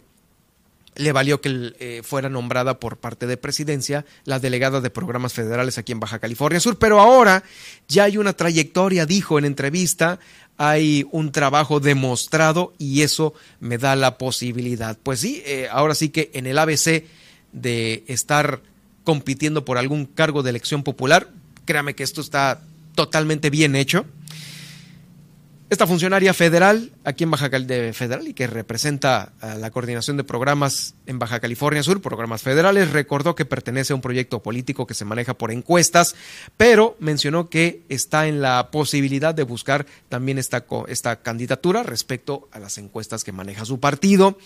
Speaker 1: le valió que eh, fuera nombrada por parte de presidencia la delegada de programas federales aquí en Baja California Sur, pero ahora ya hay una trayectoria, dijo en entrevista, hay un trabajo demostrado y eso me da la posibilidad. Pues sí, eh, ahora sí que en el ABC de estar compitiendo por algún cargo de elección popular, créame que esto está totalmente bien hecho. Esta funcionaria federal, aquí en Baja California Federal y que representa la coordinación de programas en Baja California Sur, programas federales, recordó que pertenece a un proyecto político que se maneja por encuestas, pero mencionó que está en la posibilidad de buscar también esta, esta candidatura respecto a las encuestas que maneja su partido.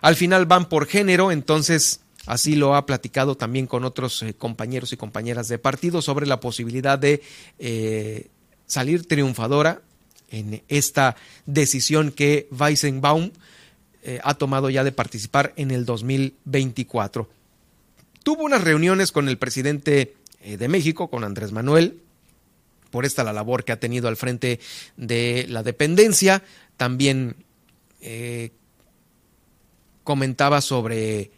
Speaker 1: Al final van por género, entonces Así lo ha platicado también con otros eh, compañeros y compañeras de partido sobre la posibilidad de eh, salir triunfadora en esta decisión que Weissenbaum eh, ha tomado ya de participar en el 2024. Tuvo unas reuniones con el presidente eh, de México, con Andrés Manuel, por esta la labor que ha tenido al frente de la dependencia. También eh, comentaba sobre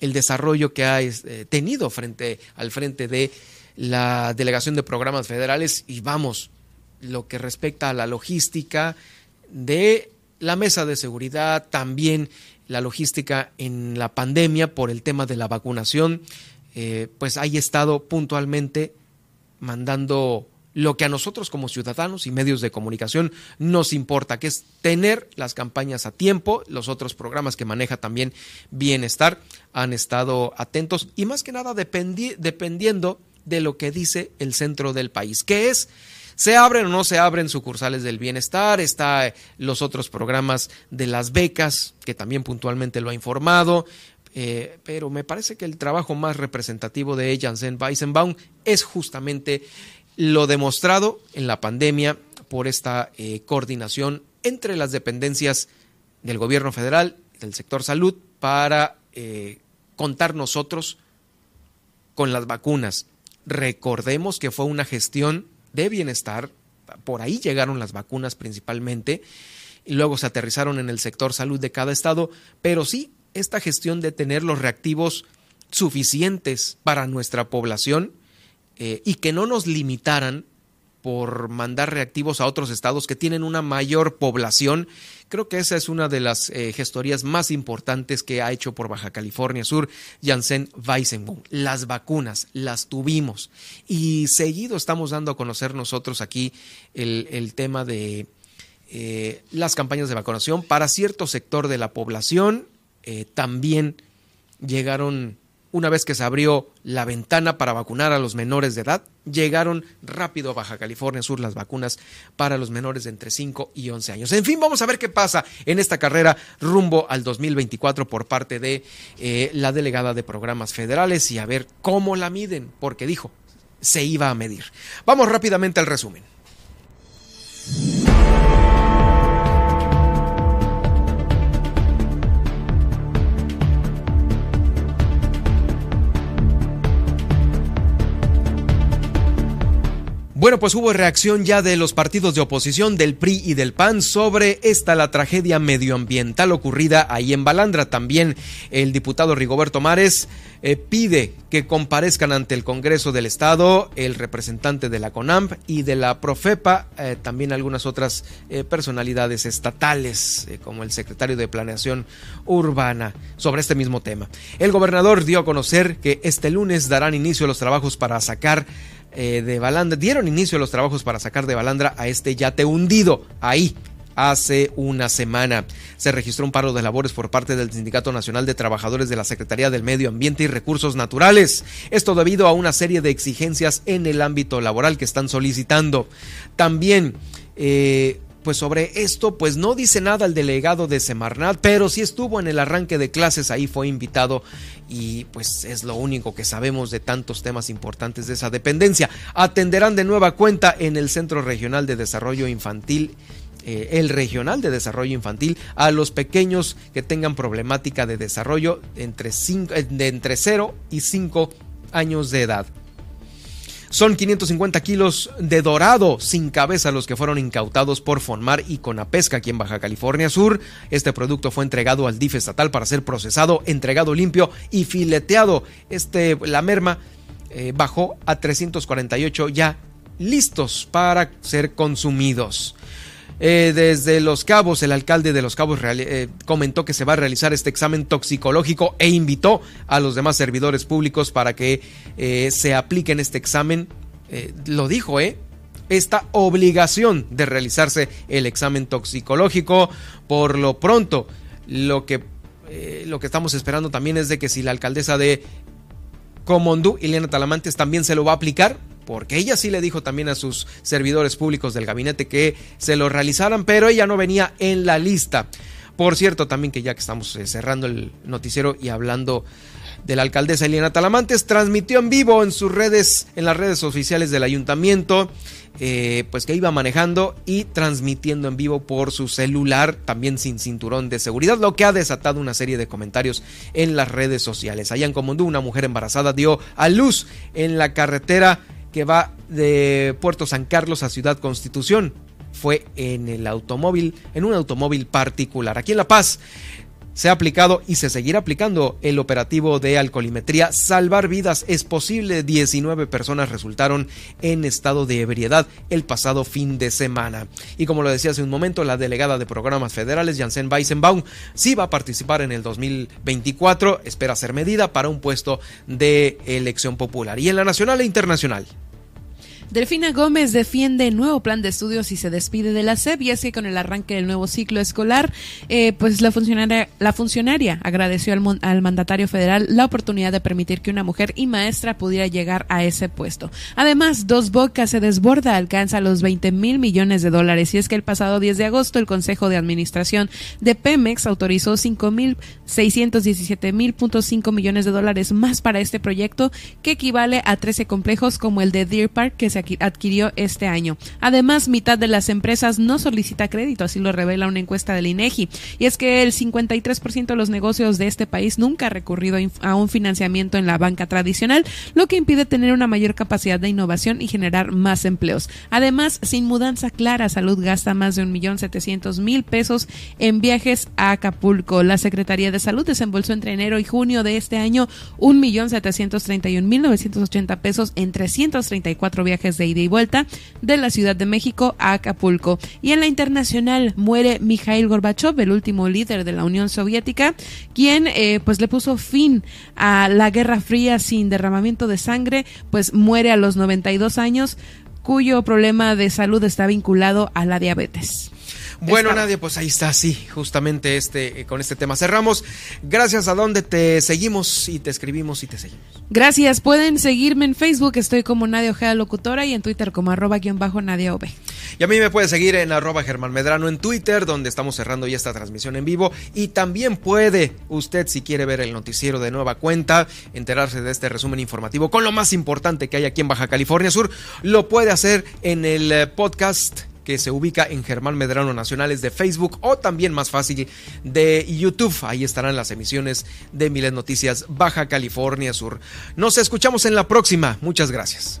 Speaker 1: el desarrollo que ha tenido frente al frente de la delegación de programas federales y vamos, lo que respecta a la logística de la mesa de seguridad, también la logística en la pandemia por el tema de la vacunación, eh, pues haya estado puntualmente mandando lo que a nosotros como ciudadanos y medios de comunicación nos importa, que es tener las campañas a tiempo. Los otros programas que maneja también Bienestar han estado atentos y más que nada dependiendo de lo que dice el centro del país, que es se abren o no se abren sucursales del bienestar, está los otros programas de las becas, que también puntualmente lo ha informado, eh, pero me parece que el trabajo más representativo de Janssen Weissenbaum es justamente lo demostrado en la pandemia por esta eh, coordinación entre las dependencias del gobierno federal, del sector salud, para eh, contar nosotros con las vacunas. Recordemos que fue una gestión de bienestar, por ahí llegaron las vacunas principalmente, y luego se aterrizaron en el sector salud de cada estado, pero sí esta gestión de tener los reactivos suficientes para nuestra población eh, y que no nos limitaran por mandar reactivos a otros estados que tienen una mayor población. Creo que esa es una de las eh, gestorías más importantes que ha hecho por Baja California Sur Janssen Weissenbaum. Las vacunas las tuvimos y seguido estamos dando a conocer nosotros aquí el, tema de eh, las campañas de vacunación para cierto sector de la población. también llegaron una vez que se abrió la ventana para vacunar a los menores de edad, llegaron rápido a Baja California Sur las vacunas para los menores de entre 5 y 11 años. En fin, vamos a ver qué pasa en esta carrera rumbo al 2024 por parte de eh, la delegada de programas federales y a ver cómo la miden, porque dijo, se iba a medir. Vamos rápidamente al resumen. Bueno, pues hubo reacción ya de los partidos de oposición del PRI y del PAN sobre esta la tragedia medioambiental ocurrida ahí en Balandra. También el diputado Rigoberto Mares eh, pide que comparezcan ante el Congreso del Estado el representante de la CONAMP y de la Profepa, eh, también algunas otras eh, personalidades estatales, como el secretario de Planeación Urbana, sobre este mismo tema. El gobernador dio a conocer que este lunes darán inicio a los trabajos para sacar eh, de Balandra, dieron inicio a los trabajos para sacar de Balandra a este yate hundido ahí. Hace una semana se registró un paro de labores por parte del Sindicato Nacional de Trabajadores de la Secretaría del Medio Ambiente y Recursos Naturales. Esto debido a una serie de exigencias en el ámbito laboral que están solicitando. También eh, pues sobre esto, pues no dice nada el delegado de Semarnat, pero sí estuvo en el arranque de clases, ahí fue invitado y pues es lo único que sabemos de tantos temas importantes de esa dependencia. Atenderán de nueva cuenta en el Centro Regional de Desarrollo Infantil eh, el regional de desarrollo infantil a los pequeños que tengan problemática de desarrollo entre, eh, de entre 0 y 5 años de edad. Son 550 kilos de dorado sin cabeza los que fueron incautados por Fonmar y Conapesca aquí en Baja California Sur. Este producto fue entregado al DIF estatal para ser procesado, entregado limpio y fileteado. Este, la merma eh, bajó a 348 ya listos para ser consumidos. Eh, desde Los Cabos, el alcalde de Los Cabos eh, comentó que se va a realizar este examen toxicológico e invitó a los demás servidores públicos para que eh, se apliquen este examen. lo dijo, ¿eh? Esta obligación de realizarse el examen toxicológico. Por lo pronto, lo que, lo que estamos esperando también es de que si la alcaldesa de Comondú, Ileana Talamantes, también se lo va a aplicar, porque ella sí le dijo también a sus servidores públicos del gabinete que se lo realizaran, pero ella no venía en la lista. Por cierto, también que ya que estamos eh, cerrando el noticiero y hablando de la alcaldesa Eliana Talamantes, transmitió en vivo en sus redes, en las redes oficiales del ayuntamiento, eh, pues que iba manejando y transmitiendo en vivo por su celular, también sin cinturón de seguridad, lo que ha desatado una serie de comentarios en las redes sociales. Allá en Comondú, una mujer embarazada dio a luz en la carretera que va de Puerto San Carlos a Ciudad Constitución. Fue en el automóvil, en un automóvil particular. Aquí en La Paz, se ha aplicado y se seguirá aplicando el operativo de alcoholimetría Salvar Vidas es posible. 19 personas resultaron en estado de ebriedad el pasado fin de semana. Y como lo decía hace un momento, la delegada de programas federales, Janssen Weissenbaum, sí va a participar en el 2024. Espera ser medida para un puesto de elección popular. Y en la nacional e internacional.
Speaker 2: Delfina Gómez defiende nuevo plan de estudios y se despide de la SEP y es que con el arranque del nuevo ciclo escolar, eh, pues la funcionaria, la funcionaria agradeció al, al, mandatario federal la oportunidad de permitir que una mujer y maestra pudiera llegar a ese puesto. Además, Dos Bocas se desborda, alcanza los 20 mil millones de dólares y es que el pasado 10 de agosto el Consejo de Administración de Pemex autorizó 5 mil 617 mil millones de dólares más para este proyecto que equivale a 13 complejos como el de Deer Park que se adquirió este año. Además, mitad de las empresas no solicita crédito, así lo revela una encuesta del INEGI. Y es que el 53% de los negocios de este país nunca ha recurrido a un financiamiento en la banca tradicional, lo que impide tener una mayor capacidad de innovación y generar más empleos. Además, sin mudanza clara, Salud gasta más de un millón setecientos mil pesos en viajes a Acapulco. La Secretaría de Salud desembolsó entre enero y junio de este año un millón setecientos treinta y un mil novecientos ochenta pesos en 334 viajes de ida y vuelta de la Ciudad de México a Acapulco. Y en la internacional muere Mikhail Gorbachev, el último líder de la Unión Soviética, quien eh, pues le puso fin a la Guerra Fría sin derramamiento de sangre, pues muere a los 92 años cuyo problema de salud está vinculado a la diabetes.
Speaker 1: Bueno, Nadia, pues ahí está, sí, justamente este, eh, con este tema cerramos. Gracias a donde te seguimos y te escribimos y te seguimos.
Speaker 2: Gracias, pueden seguirme en Facebook, estoy como Nadia Ojeda Locutora y en Twitter como arroba guion bajo Nadia Ove.
Speaker 1: Y a mí me puede seguir en arroba Germán Medrano en Twitter, donde estamos cerrando ya esta transmisión en vivo. Y también puede usted, si quiere ver el noticiero de nueva cuenta, enterarse de este resumen informativo con lo más importante que hay aquí en Baja California Sur, lo puede hacer en el eh, podcast que se ubica en Germán Medrano Nacionales de Facebook o también más fácil de YouTube. Ahí estarán las emisiones de Miles Noticias Baja California Sur. Nos escuchamos en la próxima. Muchas gracias.